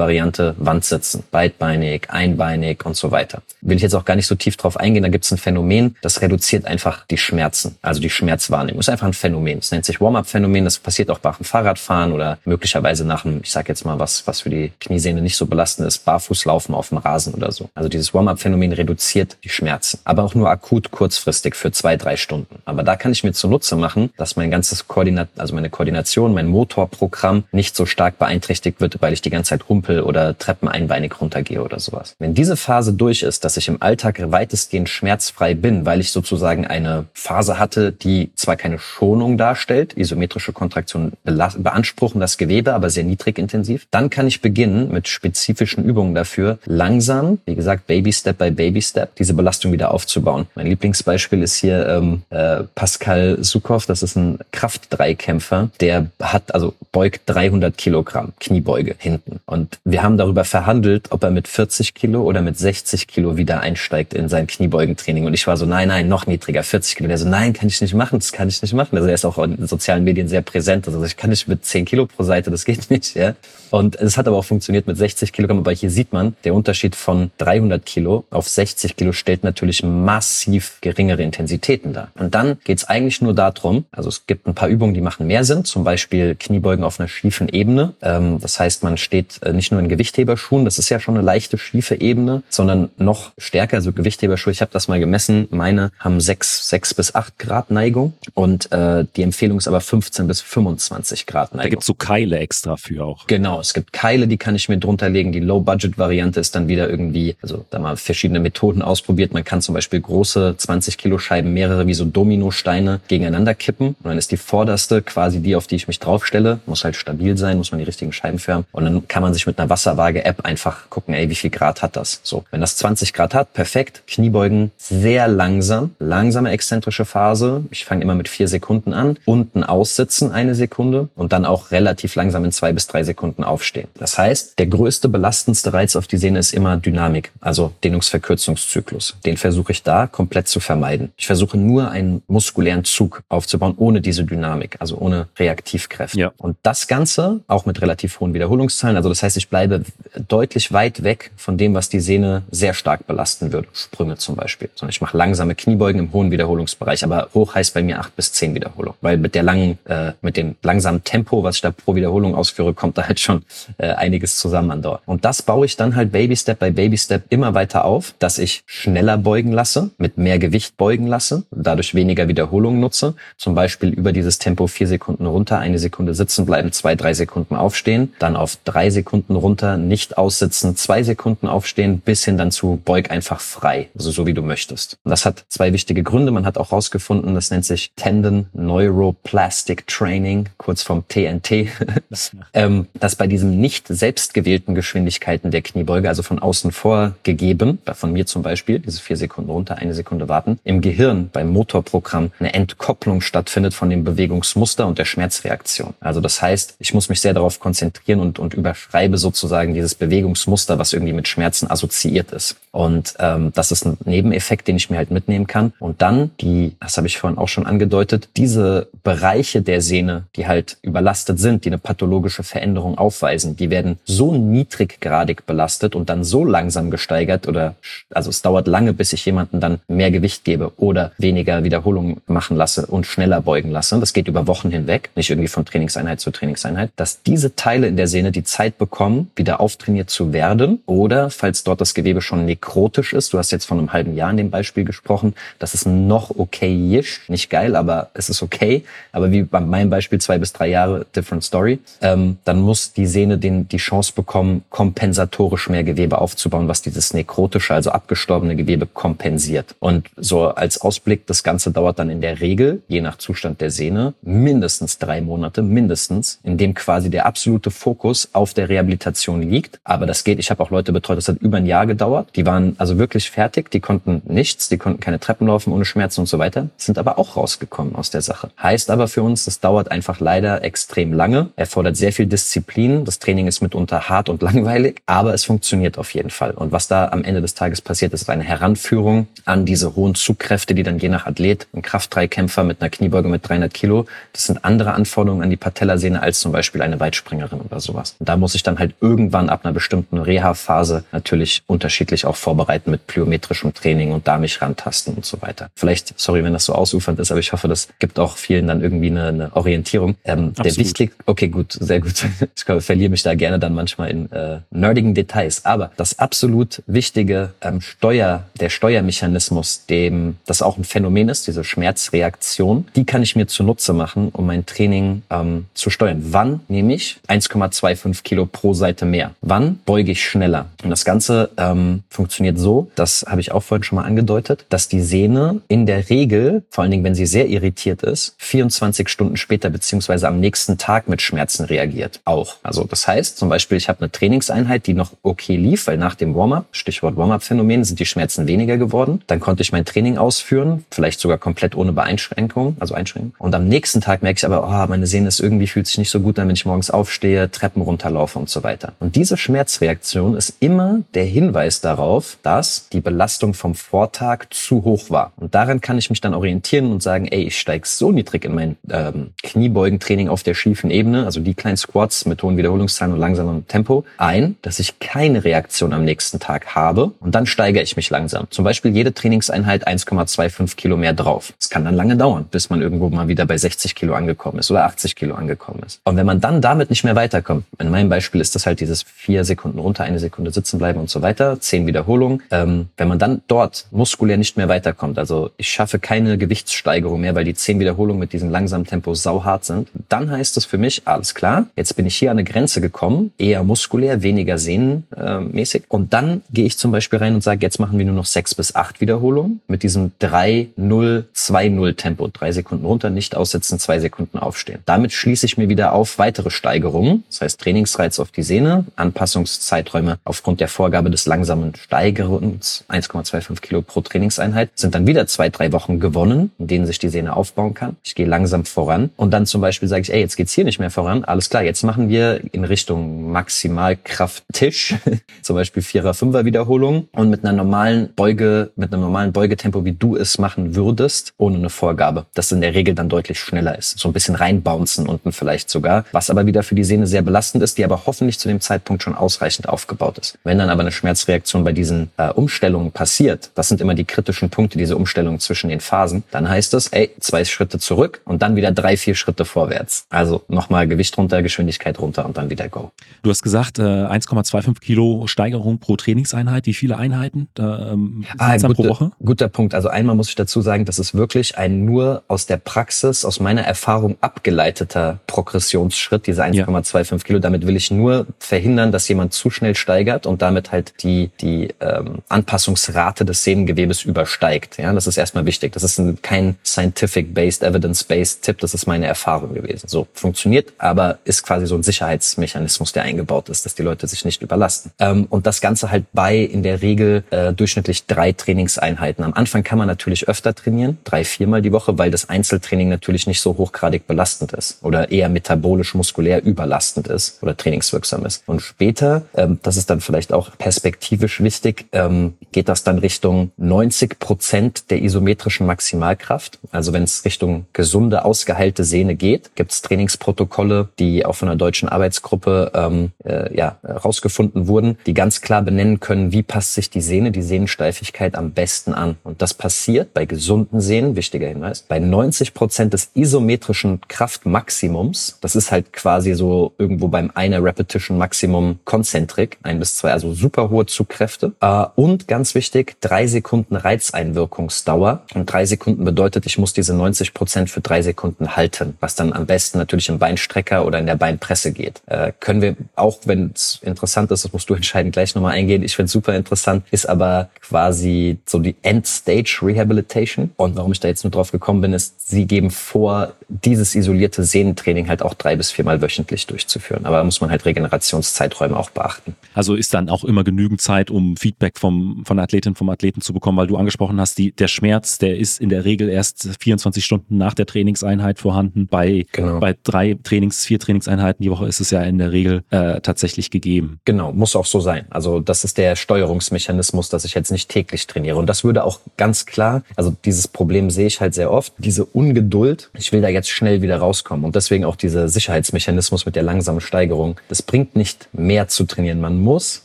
Low-Budget-Variante Wandsitzen, beidbeinig, einbeinig und so weiter. Will ich jetzt auch gar nicht so tief drauf eingehen, da gibt es ein Phänomen, das reduziert einfach die Schmerzen, also die Schmerzwahrnehmung. Ist einfach ein Phänomen. Das nennt sich Warm-up-Phänomen, das passiert auch nach dem Fahrradfahren oder möglicherweise nach einem, ich sag jetzt mal was, was für die Kniesehne nicht so belastend ist, Barfußlaufen auf dem Rasen oder so. Also dieses Warm-up-Phänomen reduziert die Schmerzen, aber auch nur akut kurzfristig für zwei, drei Stunden. Aber da kann ich mir zunutze machen, dass mein ganzes Koordinat, also meine Koordination, mein Motorprogramm nicht so stark beeinträchtigt wird, weil ich die ganze Zeit humpel oder Treppen einbeinig runtergehe oder sowas. Wenn diese Phase durch ist, dass ich im Alltag weitestgehend schmerzfrei bin, weil ich sozusagen eine Phase hatte, die zwar keine Schonung darstellt, isometrische Kontraktionen beanspruchen das Gewebe, aber sehr niedrig intensiv, dann kann ich beginnen mit spezifischen Übungen dafür, langsam, wie gesagt, Baby Step by Baby Step, diese Belastung wieder aufzubauen. Mein Lieblingsbeispiel ist hier ähm, äh, Pascal Sukow, das ist ein Kraft-3-Kämpfer, der hat, also beugt 300 Kilogramm Kniebeuge hinten. Und wir haben darüber verhandelt, ob er mit 40 Kilo oder mit 60 Kilo wieder einsteigt in sein Kniebeugentraining. Und ich war so, nein, nein, noch niedriger, 40 Kilo. Der so, nein, kann ich nicht machen, das kann ich nicht machen. Also er ist auch in sozialen Medien sehr präsent. Also ich kann nicht mit 10 Kilo pro Seite, das geht nicht. Ja? Und es hat aber auch funktioniert mit 60 Kilogramm. Aber hier sieht man, der Unterschied von 300 Kilo auf 60 Kilo stellt natürlich massiv geringere Intensitäten dar. Und dann geht es eigentlich nur darum, also es gibt ein paar Übungen, die machen mehr Sinn, zum Beispiel Kniebeugen auf einer schiefen Ebene. Ähm, das heißt, man steht äh, nicht nur in Gewichtheberschuhen, das ist ja schon eine leichte schiefe Ebene, sondern noch stärker, also Gewichtheberschuhe. Ich habe das mal gemessen, meine haben sechs, sechs bis acht Grad Neigung und äh, die Empfehlung ist aber 15 bis 25 Grad Neigung. Da gibt's so Keile extra für auch. Genau, es gibt Keile, die kann ich mir drunter legen. Die Low-Budget-Variante ist dann wieder irgendwie, also da mal verschiedene Methoden ausprobiert. Man kann zum Beispiel große 20 Kilo Scheiben, mehrere wie so Dominosteine gegeneinander kippen. Und dann ist die vorderste quasi die, auf die ich mich draufstelle. Muss halt stabil sein, muss man die richtigen Scheiben für haben. Und dann kann man sich mit einer Wasserwaage-App einfach gucken, ey, wie viel Grad hat das? So, wenn das 20 Grad hat, perfekt. Kniebeugen sehr langsam, langsame exzentrische Phase. Ich fange immer mit vier Sekunden an. Unten aussitzen eine Sekunde und dann auch relativ langsam in zwei bis drei Sekunden aufstehen. Das heißt, der größte belastendste Reiz auf die Sehne ist immer Dynamik, also Dehnungsverkürzungszyklus. Den versuche ich da komplett zu vermeiden. Ich versuche nur einen muskulären Zug aufzubauen, ohne diese Dynamik, also ohne Reaktivkräfte. Ja. Und das Ganze auch mit relativ hohen Wiederholungszahlen. Also das heißt, ich bleibe deutlich weit weg von dem, was die Sehne sehr stark belasten würde. Sprünge zum Beispiel. Sondern ich mache langsame Kniebeugen im hohen Wiederholungsbereich. Aber hoch heißt bei mir acht bis zehn Wiederholungen. Weil mit der langen, äh, mit dem langsamen Tempo, was ich da pro Wiederholung ausführe, kommt da halt schon äh, einiges zusammen an Dauer. Und das baue ich dann halt Baby Step by Baby Step immer weiter auf, dass ich schneller beugen lasse, mit mehr Gewicht beugen lasse, dadurch weniger Wiederholungen nutze. Zum Beispiel über dieses Tempo vier Sekunden runter, eine Sekunde sitzen bleiben, zwei, drei Sekunden aufstehen, dann auf drei Sekunden runter, nicht aussitzen, zwei Sekunden aufstehen, bis hin dann zu beug einfach frei, also so wie du möchtest. Und das hat zwei wichtige Gründe. Man hat auch herausgefunden, das nennt sich Tendon Neuroplastic Training, kurz vom TNT, ähm, dass bei diesen nicht selbstgewählten Geschwindigkeiten der Kniebeuge, also von außen vor gegeben, von mir zum Beispiel, diese vier Sekunden runter, eine Sekunde warten, im Gehirn beim Motorprogramm eine Entkopplung stattfindet von dem Bewegungsmuster und der Schmerzreaktion. Also das heißt, ich muss mich sehr darauf konzentrieren und, und überschreibe sozusagen dieses Bewegungsmuster, was irgendwie mit Schmerzen assoziiert ist. Und ähm, das ist ein Nebeneffekt, den ich mir halt mitnehmen kann. Und dann die, das habe ich vorhin auch schon angedeutet, diese Bereiche der Sehne, die halt überlastet sind, die eine pathologische Veränderung aufweisen, die werden so niedriggradig belastet und dann so langsam gesteigert oder also es dauert lange, bis ich jemanden dann mehr Gewicht gebe oder weniger Wiederholungen machen lasse und schneller beugen lasse. Das geht über Wochen hinweg, nicht irgendwie von Trainingseinheit zu Trainingseinheit, dass diese Teile in der Sehne die Zeit bekommen, wieder auftrainiert zu werden oder falls dort das Gewebe schon nekrotisch ist, du hast jetzt von einem halben Jahr in dem Beispiel gesprochen, das ist noch okayisch, nicht geil, aber es ist okay, aber wie bei meinem Beispiel zwei bis drei Jahre, different story, ähm, dann muss die Sehne den, die Chance bekommen, kompensatorisch mehr Gewebe aufzubauen, was dieses nekrotische, also abgestorbene Gewebe kompensiert. Und so als Ausblick, das Ganze dauert dann in der Regel, je nach Zustand der Sehne, mindestens drei Monate, mindestens, in dem quasi der absolute Fokus auf der Rehabilitation liegt. Aber das geht, ich habe auch Leute betreut, das hat über ein Jahr gedauert. Die waren also wirklich fertig, die konnten nichts, die konnten keine Treppen laufen ohne Schmerzen und so weiter, sind aber auch rausgekommen aus der Sache. Heißt aber für uns, das dauert einfach leider extrem lange, erfordert sehr viel Disziplin, das Training ist mitunter hart und langweilig, aber es funktioniert auf jeden Fall. Und was da am Ende des Tages passiert, ist eine Heranführung an diese hohen Zugkräfte, die dann je nach Athlet, ein Kraftdreikämpfer mit einer Kniebeuge mit 300 Kilo, das sind andere Anforderungen an die Patellasehne als zum Beispiel eine Weitspringerin oder sowas. Und da muss ich dann halt irgendwann ab einer bestimmten Reha-Phase natürlich unterschiedlich auch vorbereiten mit plyometrischem Training und da mich rantasten und so weiter. Vielleicht, sorry, wenn das so ausufernd ist, aber ich hoffe, das gibt auch vielen dann irgendwie eine, eine Orientierung. Ähm, der wichtig, okay, gut, sehr gut. Ich glaube, verliere mich da gerne dann manchmal in äh, nerdigen Details. Aber das absolut wichtige ähm, Steuer, der Steuermechanismus, dem das auch ein Phänomen ist, diese Schmerzreaktion, die kann ich mir zunutze machen, um mein Training ähm, zu steuern. Wann nehme ich 1,25 Kilo pro Seite mehr? Wann beuge ich schneller? Und das Ganze ähm, funktioniert so, das habe ich auch vorhin schon mal angedeutet, dass die Sehne in der Regel, vor allen Dingen wenn sie sehr irritiert ist, 24 Stunden später beziehungsweise am nächsten Tag mit Schmerzen reagiert. Auch. Also das heißt zum Beispiel, ich habe eine Trainingseinheit, die noch okay lief, weil nach dem Warm-up, Stichwort Warm-up-Phänomen, sind die Schmerzen weniger geworden. Dann konnte ich mein Training ausführen, vielleicht sogar komplett ohne Beeinschränkung, also Einschränkung. Und am nächsten Tag merke ich aber, oh, meine Sehne ist irgendwie, fühlt sich nicht so gut an, wenn ich morgens aufstehe, Treppen runterlaufe und so weiter. Und diese Schmerzreaktion ist immer der Hinweis darauf, dass die Belastung vom Vortag zu hoch war. Und daran kann ich mich dann orientieren und sagen, ey, ich steige so niedrig in mein ähm, Kniebeugentraining auf der schiefen Ebene, also die kleinen Squats mit hohen Wiederholungszahlen und langsamem Tempo, ein, dass ich keine Reaktion am nächsten Tag habe und dann steigere ich mich langsam. Zum Beispiel jede Trainingseinheit 1,25 Kilo mehr drauf. Es kann dann lange dauern, bis man irgendwo mal wieder bei 60 Kilo angekommen ist oder 80 Kilo angekommen ist. Und wenn man dann damit nicht mehr weiterkommt, in meinem Beispiel ist das halt dieses vier Sekunden runter, eine Sekunde sitzen bleiben und so weiter, zehn Wiederholungen. Ähm, wenn man dann dort muskulär nicht mehr weiterkommt, also ich schaffe keine Gewichtssteigerung mehr, weil die zehn Wiederholungen mit diesem langsamen Tempo sauhart sind, dann heißt es für mich, alles klar, jetzt bin ich hier an eine Grenze gekommen, eher muskulär, weniger sehnenmäßig. Und dann gehe ich zum Beispiel rein und sage, jetzt machen wir nur noch sechs bis acht Wiederholungen mit diesem 3-0-2-0 Tempo. Drei Sekunden runter, nicht aussetzen, zwei Sekunden aufstehen. Damit schließe ich mir wieder auf weitere Steigerungen. Das heißt Trainingsreiz auf die Sehne, Anpassungszeiträume aufgrund der Vorgabe des langsamen Steigerungs, 1,25 Kilo pro Trainingseinheit, sind dann wieder zwei, drei Wochen gewonnen, in denen sich die Sehne aufbauen kann. Ich gehe langsam voran und dann zum Beispiel sage ich, ey, jetzt geht's hier nicht mehr voran. Alles klar, jetzt machen wir in Richtung Maximalkraft-Tisch, zum Beispiel Vierer, Fünfer Wiederholung und mit einer normalen Beuge, mit einem normalen Beugetempo, wie du es machen würdest, ohne eine Vorgabe. Das in der Regel dann deutlich schneller ist. So ein bisschen reinbouncen unten vielleicht sogar, was aber wieder für die Sehne sehr belastend ist, die aber hoffentlich zu dem Zeitpunkt schon ausreichend aufgebaut ist. Wenn dann aber eine Schmerzreaktion bei diesen äh, Umstellungen passiert, das sind immer die kritischen Punkte, diese Umstellung zwischen den Phasen, dann heißt es, ey, zwei Schritte zurück und dann wieder drei, vier Schritte vorwärts. Also nochmal Gewicht runter, Geschwindigkeit runter und dann wieder Go. Du hast gesagt, äh, 1,25 Kilo Steigerung pro Trainingseinheit. Wie viele Einheiten äh, ähm, ah, gute, pro Woche? Guter Punkt. Also einmal muss ich dazu sagen, das ist wirklich ein nur aus der Praxis, aus meiner Erfahrung abgeleiteter Progressionsschritt, diese 1,25 ja. Kilo. Damit will ich nur verhindern, dass jemand zu schnell steigert und damit halt die, die ähm, Anpassungsrate des Sehnengewebes übersteigt. Ja, das ist erstmal wichtig. Das ist ein, kein scientific-based, evidence-based Tipp. Das ist meine Erfahrung gewesen. So funktioniert, aber ist quasi so ein Sicherheitsmechanismus, der eingebaut ist, dass die Leute sich nicht überlasten. Ähm, und das Ganze halt bei in der Regel äh, durchschnittlich drei Trainingseinheiten. Am Anfang kann man natürlich öfter trainieren, drei, viermal die Woche, weil das Einzeltraining natürlich nicht so hochgradig belastend ist oder eher metabolisch muskulär überlastend ist oder trainingswirksam ist. Und später, ähm, das ist dann vielleicht auch perspektivisch wichtig, ähm, geht das dann Richtung 90 Prozent der isometrischen Maximalkraft. Also wenn es Richtung gesunde, ausgeheilte Sehne geht, gibt es Trainingsprotokolle, die auch von einer deutschen Arbeitsgruppe ähm, äh, ja, rausgefunden wurden, die ganz klar benennen können, wie passt sich die Sehne, die Sehnensteifigkeit am besten an. Und das passiert bei gesunden Sehnen, wichtiger Hinweis, bei 90 Prozent des isometrischen Kraftmaximums. Das ist halt quasi so irgendwo beim einer Repetition Maximum Konzentrik, ein bis zwei, also super hohe Zugkräfte. Äh, und ganz wichtig, drei Sekunden Reizeinwirkungsdauer. Und drei Sekunden bedeutet, ich muss diese 90 Prozent für drei Sekunden halten, was dann am besten natürlich im Beinstrecker oder in der Beinpresse geht. Äh, können wir auch, wenn es interessant ist, das musst du entscheiden, gleich nochmal eingehen. Ich finde es super interessant, ist aber quasi so die Endstage Rehabilitation. Und warum ich da jetzt nur drauf gekommen bin, ist, sie geben vor, dieses isolierte Sehnentraining halt auch drei bis viermal wöchentlich durchzuführen. Aber da muss man halt Regenerationszeiträume auch beachten. Also ist dann auch immer genügend Zeit, um Feedback vom, von Athletin, vom Athleten zu bekommen, weil du angesprochen hast, die, der Schmerz, der ist in der Regel erst 24 Stunden nach der Trainingseinheit vorhanden. Bei, genau. bei drei Trainings, vier Trainingseinheiten die Woche ist es ja in der Regel äh, tatsächlich gegeben. Genau, muss auch so sein. Also das ist der Steuerungsmechanismus, dass ich jetzt nicht täglich trainiere. Und das würde auch ganz klar, also dieses Problem sehe ich halt sehr oft, diese Ungeduld, ich will da jetzt schnell wieder rauskommen. Und deswegen auch dieser Sicherheitsmechanismus mit der langsamen Steigerung. Das bringt nicht mehr zu trainieren. Man muss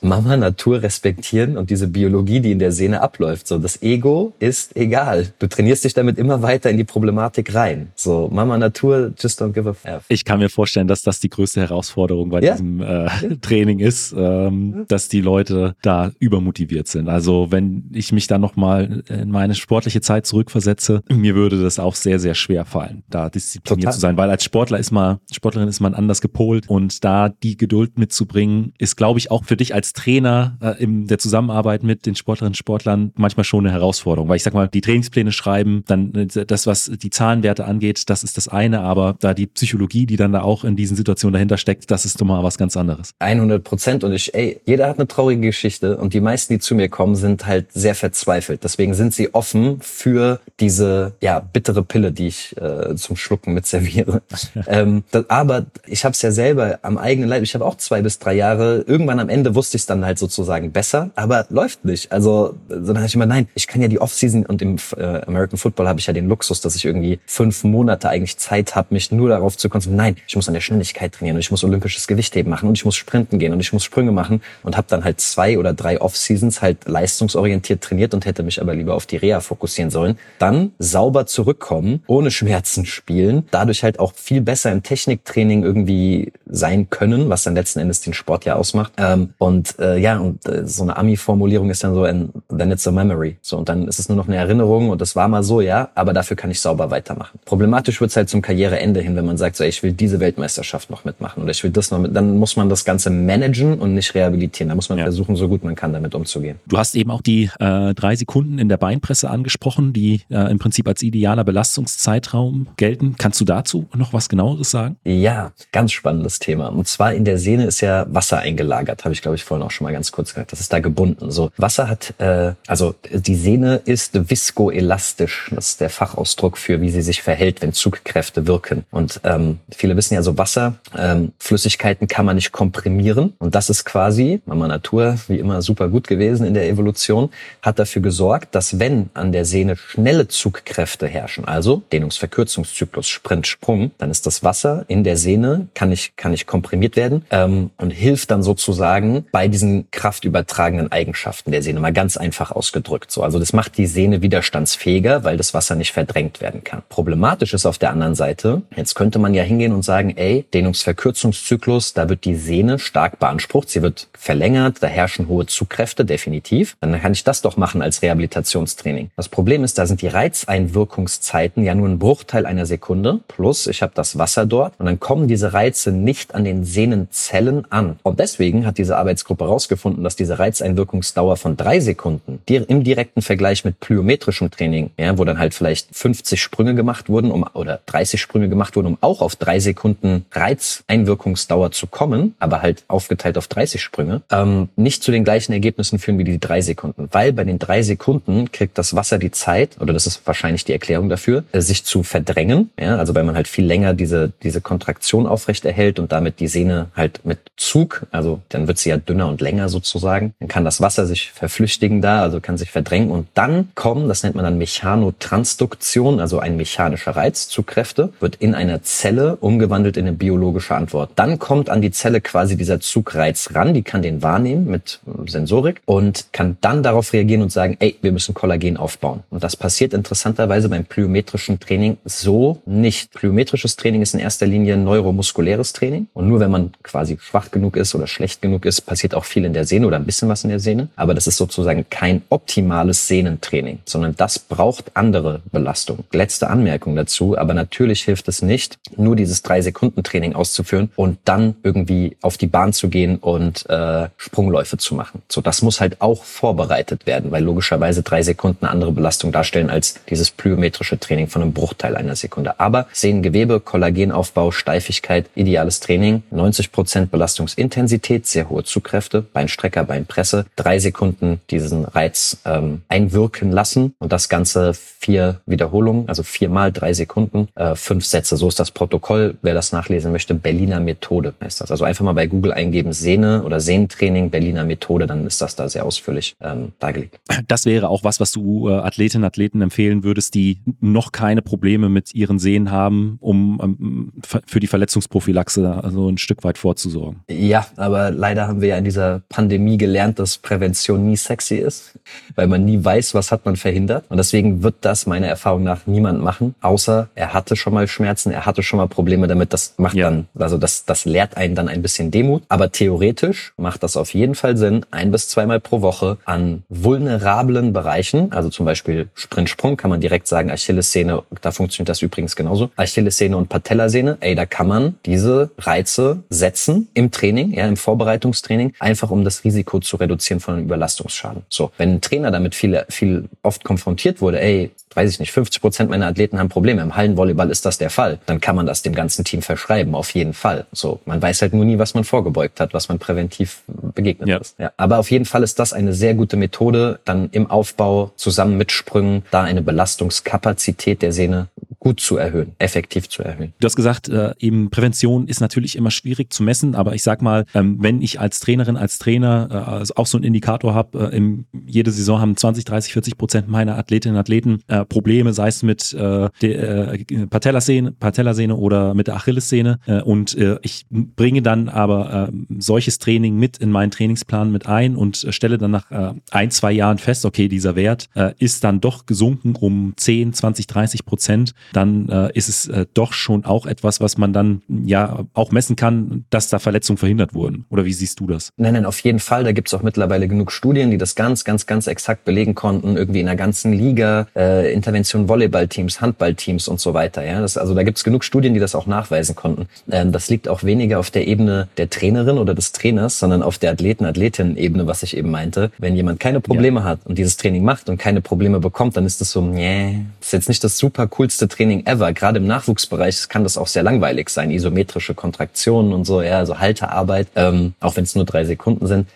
Mama Natur respektieren und diese Biologie, die in der Sehne abläuft. So, das Ego ist egal. Du trainierst dich damit immer weiter in die Problematik rein. So, Mama Natur, just don't give a f. Ich kann mir vorstellen, dass das die größte Herausforderung bei ja. diesem äh, Training ist, ähm, dass die Leute da übermotiviert sind. Also wenn ich mich da nochmal in meine sportliche Zeit zurückversetze, mir würde das auch sehr, sehr schwer fallen, da diszipliniert Total. zu sein, weil als Sportler ist man, Sportlerin ist man anders gepolt und da die Geduld mitzubringen, ist, glaube ich, auch für dich als Trainer äh, in der Zusammenarbeit mit den Sportlerinnen und Sportlern manchmal schon eine Herausforderung. Weil ich sag mal, die Trainingspläne schreiben, dann äh, das, was die Zahlenwerte angeht, das ist das eine, aber da die Psychologie, die dann da auch in diesen Situationen dahinter steckt, das ist doch mal was ganz anderes. 100 Prozent und ich, ey, jeder hat eine traurige Geschichte und die meisten, die zu mir kommen, sind halt sehr verzweifelt. Deswegen sind sie offen für diese, ja, bittere Pille, die ich äh, zum Schlucken mit serviere. ähm, das, aber ich habe es ja selber am eigenen Leib, ich habe auch zwei bis drei Jahre, irgendwann am Ende wusste ich es dann halt sozusagen besser, aber läuft nicht. Also, dann habe ich immer, nein, ich kann ja die Offseason und im äh, American Football habe ich ja den Luxus, dass ich irgendwie fünf Monate eigentlich Zeit habe, mich nur darauf zu konzentrieren. Nein, ich muss an der Schnelligkeit trainieren und ich muss olympisches Gewichtheben machen und ich muss sprinten gehen und ich muss Sprünge machen und habe dann halt zwei oder drei Off-Seasons halt leistungsorientiert trainiert und hätte mich aber lieber auf die Reha fokussieren sollen. Dann sauber zurückkommen, ohne Schmerzen spielen, dadurch halt auch viel besser im Techniktraining irgendwie sein können, was dann letzten Endes den Sport ja ausmacht. Ähm, und äh, ja, und äh, so eine Ami-Formulierung ist dann so, and then it's a memory. So, und dann ist es nur noch eine Erinnerung und das war mal so, ja, aber dafür kann ich sauber weitermachen. Problematisch wird's halt zum Karriereende hin, wenn man sagt, so, ey, ich will diese Weltmeisterschaft noch mitmachen oder ich will das noch mit, dann muss man das Ganze managen und nicht rehabilitieren. Da muss man ja. versuchen, so gut man kann, damit umzugehen. Du hast eben auch die äh, drei Sekunden in der Beinpresse angesprochen, die äh, im Prinzip als idealer Belastungszeitraum gelten. Kannst du dazu noch was genaueres sagen? Ja, ganz spannendes Thema. Und zwar in der Sehne ist ja Wasser eingelagert, habe ich glaube ich vorhin auch schon mal ganz kurz gesagt. Das ist da gebunden. So Wasser hat, äh, also die Sehne ist viskoelastisch. Das ist der Fachausdruck für, wie sie sich verhält, wenn Zugkräfte wirken. Und ähm, viele wissen ja so Wasser, ähm, Flüssigkeiten kann man nicht komprimieren. Und das ist quasi, Mama Natur, wie immer super gut gewesen in der Evolution, hat dafür gesorgt, dass wenn an der Sehne schnelle Zugkräfte herrschen, also Dehnungsverkürzungszyklus, Sprint, Sprung, dann ist das Wasser in der Sehne, kann nicht, kann nicht komprimiert werden ähm, und hilft dann sozusagen bei diesen kraftübertragenden Eigenschaften der Sehne, mal ganz einfach ausgedrückt. So, also das macht die Sehne widerstandsfähiger, weil das Wasser nicht verdrängt werden kann. Problematisch ist auf der anderen Seite, jetzt könnte man ja hingehen und sagen, ey, Dehnungsverkürzungszyklus, da wird die Sehne stark beansprucht, sie wird verlängert, da herrschen hohe Zugkräfte, definitiv. Dann kann ich das doch machen als Rehabilitationstraining. Das Problem ist, da sind die Reizeinwirkungszeiten ja nur ein Bruchteil einer Sekunde, plus ich habe das Wasser dort und dann kommen diese Reize nicht an den Sehnenzellen an. Und deswegen hat diese Arbeitsgruppe herausgefunden, dass diese Reizeinwirkungsdauer von drei Sekunden im direkten Vergleich mit plyometrischem Training, ja, wo dann halt vielleicht 50 Sprünge gemacht wurden, um oder 30 Sprünge gemacht wurden, um auch auf drei Sekunden Reizeinwirkungsdauer zu kommen, aber halt aufgeteilt auf 30 Sprünge, ähm, nicht zu den gleichen Ergebnissen führen wie die drei Sekunden. Weil bei den drei Sekunden kriegt das Wasser die Zeit, oder das ist wahrscheinlich die Erklärung dafür, äh, sich zu verdrängen. Ja, also weil man halt viel länger diese, diese Kontraktion aufrechterhält und damit die Sehne halt mit Zug, also dann wird sie ja dünner und länger sozusagen. Dann kann das Wasser sich verflüchtigen da, also kann sich verdrängen und dann kommen, das nennt man dann Mechanotransduktion, also ein mechanischer Reiz, Zugkräfte, wird in einer Zelle umgewandelt in eine biologische Antwort. Dann kommt an die Zelle quasi dieser Zugreiz ran, die kann den wahrnehmen mit Sensorik und kann dann darauf reagieren und sagen, ey, wir müssen Kollagen aufbauen. Und das passiert interessanterweise beim plyometrischen Training so nicht. Plyometrisches Training ist in erster Linie neuromuskuläres Training und nur wenn man quasi schwach genug ist oder schlecht genug ist, passiert auch viel in der Sehne oder ein bisschen was in der Sehne. Aber das ist sozusagen kein optimales Sehnentraining, sondern das braucht andere Belastung. Letzte Anmerkung dazu, aber natürlich hilft es nicht, nur dieses drei Sekunden Training auszuführen und dann irgendwie auf die Bahn zu gehen und äh, Sprungläufe zu machen. So, das muss halt auch vorbereitet werden, weil logischerweise drei Sekunden andere Belastung darstellen als dieses plyometrische Training von einem Bruchteil einer Sekunde. Aber Sehnengewebe, Kollagenaufbau, Steifigkeit, ideales Training, 90 Prozent Belastungsintensität, sehr hohe Zugkräfte, Beinstrecker, Beinpresse, drei Sekunden diesen Reiz ähm, einwirken lassen und das Ganze vier Wiederholungen, also viermal drei Sekunden, äh, fünf Sätze. So ist das Protokoll. Wer das nachlesen möchte, Berliner Methode heißt das. Also einfach mal bei Google eingeben Sehne oder Sehnentraining, Berliner Methode, dann ist das da sehr ausführlich ähm, dargelegt. Das wäre auch was, was du äh, Athletinnen Athleten empfehlen würdest, die noch keine Probleme mit ihren Sehnen haben, um ähm, für die Verletzungsprophylaxe also ein Stück weit vorzusorgen. Ja, aber leider haben wir ja in dieser Pandemie gelernt, dass Prävention nie sexy ist, weil man nie weiß, was hat man verhindert. Und deswegen wird das meiner Erfahrung nach niemand machen, außer er hatte schon mal Schmerzen, er hatte schon mal Probleme damit. Das macht ja. dann, also das, das lehrt einen dann ein bisschen Demut. Aber theoretisch macht das auf jeden Fall Sinn, ein bis zweimal pro Woche an vulnerablen Bereichen, also zum Beispiel Sprintsprung, kann man direkt sagen, Achillessehne, da funktioniert das übrigens genauso. Achillessehne und Patellasehne, ey, da kann man diese Reize setzen im Training, ja, im Vorbereitungstraining, einfach um das Risiko zu reduzieren von einem Überlastungsschaden. So, wenn ein Trainer damit viel, viel oft konfrontiert wurde, ey, weiß ich nicht, 50 Prozent meiner Athleten haben Probleme. Im Hallenvolleyball ist das der Fall. Dann kann man das dem ganzen Team verschreiben, auf jeden Fall. So, man weiß halt nur nie, was man vorgebeugt hat, was man präventiv begegnet ja. ist. Ja, aber auf jeden Fall ist das eine sehr gute Methode, dann im Aufbau zusammen mit Sprüngen da eine Belastungskapazität der Sehne gut zu erhöhen, effektiv zu erhöhen. Du hast gesagt, äh, eben Prävention ist natürlich immer schwierig zu messen, aber ich sag mal, ähm, wenn ich als Trainerin, als Trainer äh, also auch so einen Indikator habe, äh, jede Saison haben 20, 30, 40 Prozent meiner Athletinnen und Athleten äh, Probleme, sei es mit äh, der äh, Patellasehne, Patellasehne oder mit der Achillessehne äh, und äh, ich bringe dann aber äh, solches Training mit in meinen Trainingsplan mit ein und stelle dann nach äh, ein, zwei Jahren fest, okay, dieser Wert äh, ist dann doch gesunken um 10, 20, 30 Prozent dann äh, ist es äh, doch schon auch etwas, was man dann ja auch messen kann, dass da Verletzungen verhindert wurden. Oder wie siehst du das? Nein, nein, auf jeden Fall. Da gibt es auch mittlerweile genug Studien, die das ganz, ganz, ganz exakt belegen konnten. Irgendwie in der ganzen Liga, äh, Intervention Volleyballteams, Handballteams und so weiter. Ja, das, also da gibt es genug Studien, die das auch nachweisen konnten. Ähm, das liegt auch weniger auf der Ebene der Trainerin oder des Trainers, sondern auf der Athleten-Athletinnen-Ebene, was ich eben meinte. Wenn jemand keine Probleme ja. hat und dieses Training macht und keine Probleme bekommt, dann ist das so, nee, das ist jetzt nicht das super coolste Training Training ever. Gerade im Nachwuchsbereich kann das auch sehr langweilig sein. Isometrische Kontraktionen und so, ja, also Halterarbeit, ähm, auch wenn es nur drei Sekunden sind.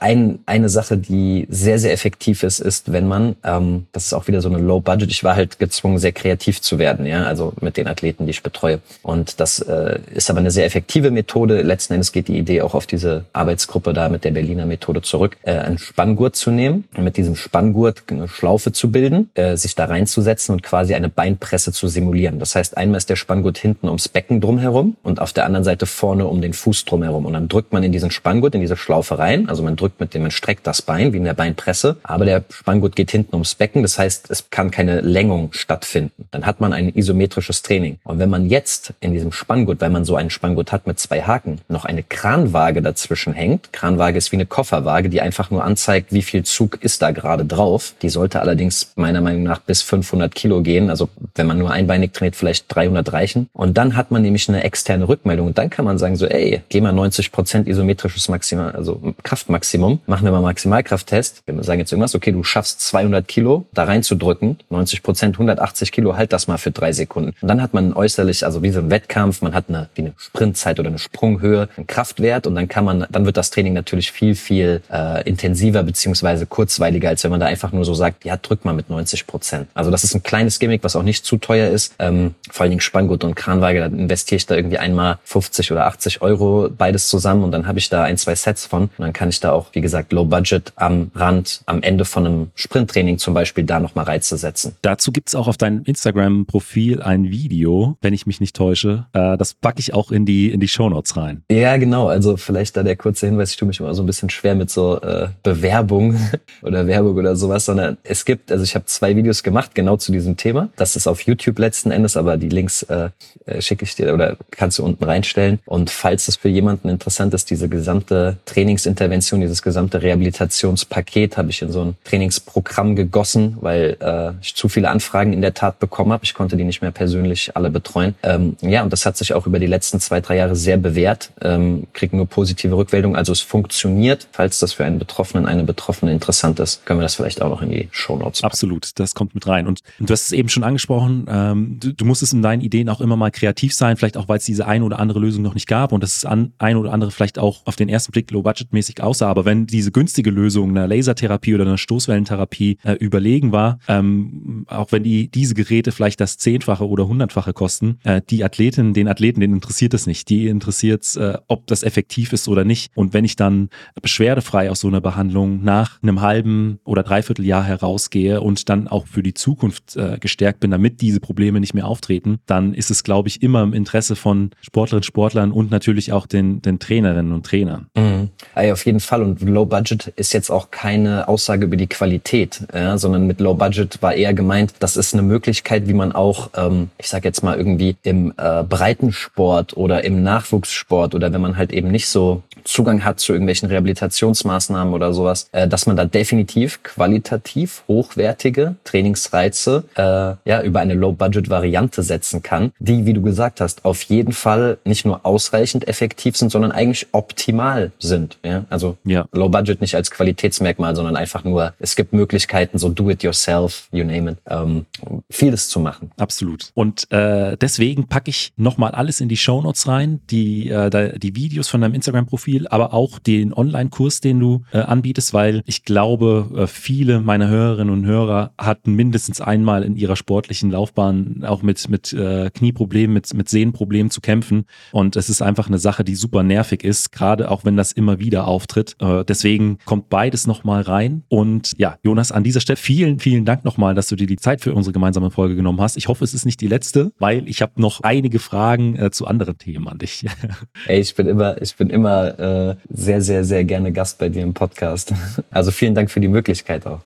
Ein, eine Sache, die sehr, sehr effektiv ist, ist, wenn man, ähm, das ist auch wieder so eine Low Budget, ich war halt gezwungen, sehr kreativ zu werden, ja, also mit den Athleten, die ich betreue. Und das äh, ist aber eine sehr effektive Methode. Letzten Endes geht die Idee auch auf diese Arbeitsgruppe da mit der Berliner Methode zurück, äh, einen Spanngurt zu nehmen, mit diesem Spanngurt eine Schlaufe zu bilden, äh, sich da reinzusetzen und quasi eine Beinpresse zu simulieren. Das heißt, einmal ist der Spanngurt hinten ums Becken drumherum und auf der anderen Seite vorne um den Fuß drumherum. Und dann drückt man in diesen Spanngurt, in diese Schlaufe rein. Also man drückt mit dem, man streckt das Bein, wie in der Beinpresse. Aber der Spanngurt geht hinten ums Becken. Das heißt, es kann keine Längung stattfinden. Dann hat man ein isometrisches Training. Und wenn man jetzt in diesem Spanngurt, weil man so einen Spanngurt hat mit zwei Haken, noch eine Kranwaage dazwischen hängt. Kranwaage ist wie eine Kofferwaage, die einfach nur anzeigt, wie viel Zug ist da gerade drauf. Die sollte allerdings meiner Meinung nach bis 500 Kilo gehen. Also wenn man nur ein einbeinig trainiert, vielleicht 300 reichen. Und dann hat man nämlich eine externe Rückmeldung. Und dann kann man sagen so, ey, geh mal 90 Prozent isometrisches Maximal, also Kraftmaximum, machen wir mal Maximalkrafttest. Wir sagen jetzt irgendwas, okay, du schaffst 200 Kilo da reinzudrücken, 90 Prozent, 180 Kilo, halt das mal für drei Sekunden. Und dann hat man äußerlich, also wie so ein Wettkampf, man hat eine, wie eine Sprintzeit oder eine Sprunghöhe, einen Kraftwert und dann kann man, dann wird das Training natürlich viel, viel äh, intensiver beziehungsweise kurzweiliger, als wenn man da einfach nur so sagt, ja, drück mal mit 90 Prozent. Also das ist ein kleines Gimmick, was auch nicht zu teuer ist. Ähm, vor allen Dingen Spanngurt und Kranwaage, da investiere ich da irgendwie einmal 50 oder 80 Euro beides zusammen und dann habe ich da ein, zwei Sets von. Und dann kann ich da auch, wie gesagt, Low Budget am Rand, am Ende von einem Sprinttraining zum Beispiel da nochmal Reize setzen. Dazu gibt's auch auf deinem Instagram-Profil ein Video, wenn ich mich nicht täusche. Äh, das packe ich auch in die, in die Shownotes rein. Ja, genau. Also vielleicht da der kurze Hinweis, ich tue mich immer so ein bisschen schwer mit so äh, Bewerbung oder Werbung oder sowas, sondern es gibt, also ich habe zwei Videos gemacht, genau zu diesem Thema. Das ist auf YouTube letzten Endes, aber die Links äh, äh, schicke ich dir oder kannst du unten reinstellen. Und falls das für jemanden interessant ist, diese gesamte Trainingsintervention, dieses gesamte Rehabilitationspaket habe ich in so ein Trainingsprogramm gegossen, weil äh, ich zu viele Anfragen in der Tat bekommen habe. Ich konnte die nicht mehr persönlich alle betreuen. Ähm, ja, und das hat sich auch über die letzten zwei, drei Jahre sehr bewährt. Ähm, kriegen nur positive Rückmeldungen. Also es funktioniert. Falls das für einen Betroffenen, eine Betroffene interessant ist, können wir das vielleicht auch noch in die Show Notes. Absolut, das kommt mit rein. Und, und du hast es eben schon angesprochen. Ähm, du, du musst es in deinen Ideen auch immer mal kreativ sein, vielleicht auch, weil es diese eine oder andere Lösung noch nicht gab und das ist an, ein oder andere vielleicht auch auf den ersten Blick low-budget-mäßig aussah. Aber wenn diese günstige Lösung einer Lasertherapie oder einer Stoßwellentherapie äh, überlegen war, ähm, auch wenn die diese Geräte vielleicht das Zehnfache oder Hundertfache kosten, äh, die Athleten, den Athleten, den interessiert es nicht. Die interessiert äh, ob das effektiv ist oder nicht. Und wenn ich dann beschwerdefrei aus so einer Behandlung nach einem halben oder dreiviertel Jahr herausgehe und dann auch für die Zukunft äh, gestärkt bin, damit diese Probleme nicht mehr auftreten, dann ist es, glaube ich, immer im Interesse von Sportlerinnen, Sportlern und natürlich auch den, den Trainerinnen und Trainern. Mhm. Ja, auf jeden Fall. Und Low Budget ist jetzt auch keine Aussage über die Qualität, ja, sondern mit Low Budget war eher gemeint, das ist eine Möglichkeit, wie man auch, ähm, ich sage jetzt mal irgendwie im äh, Breitensport oder im Nachwuchssport oder wenn man halt eben nicht so Zugang hat zu irgendwelchen Rehabilitationsmaßnahmen oder sowas, äh, dass man da definitiv qualitativ hochwertige Trainingsreize äh, ja über eine Low Low-Budget-Variante setzen kann, die, wie du gesagt hast, auf jeden Fall nicht nur ausreichend effektiv sind, sondern eigentlich optimal sind. Ja? Also ja. Low-Budget nicht als Qualitätsmerkmal, sondern einfach nur, es gibt Möglichkeiten, so do-it-yourself, you name it, ähm, vieles zu machen. Absolut. Und äh, deswegen packe ich nochmal alles in die Shownotes rein, die, äh, die Videos von deinem Instagram-Profil, aber auch den Online-Kurs, den du äh, anbietest, weil ich glaube, äh, viele meiner Hörerinnen und Hörer hatten mindestens einmal in ihrer sportlichen Laufbahn auch mit, mit äh, Knieproblemen, mit, mit Sehnenproblemen zu kämpfen. Und es ist einfach eine Sache, die super nervig ist, gerade auch wenn das immer wieder auftritt. Äh, deswegen kommt beides nochmal rein. Und ja, Jonas, an dieser Stelle vielen, vielen Dank nochmal, dass du dir die Zeit für unsere gemeinsame Folge genommen hast. Ich hoffe, es ist nicht die letzte, weil ich habe noch einige Fragen äh, zu anderen Themen an dich. Ey, ich bin immer, ich bin immer äh, sehr, sehr, sehr gerne Gast bei dir im Podcast. Also vielen Dank für die Möglichkeit auch.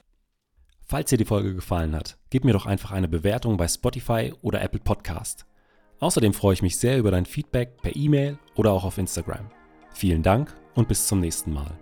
Falls dir die Folge gefallen hat, gib mir doch einfach eine Bewertung bei Spotify oder Apple Podcast. Außerdem freue ich mich sehr über dein Feedback per E-Mail oder auch auf Instagram. Vielen Dank und bis zum nächsten Mal.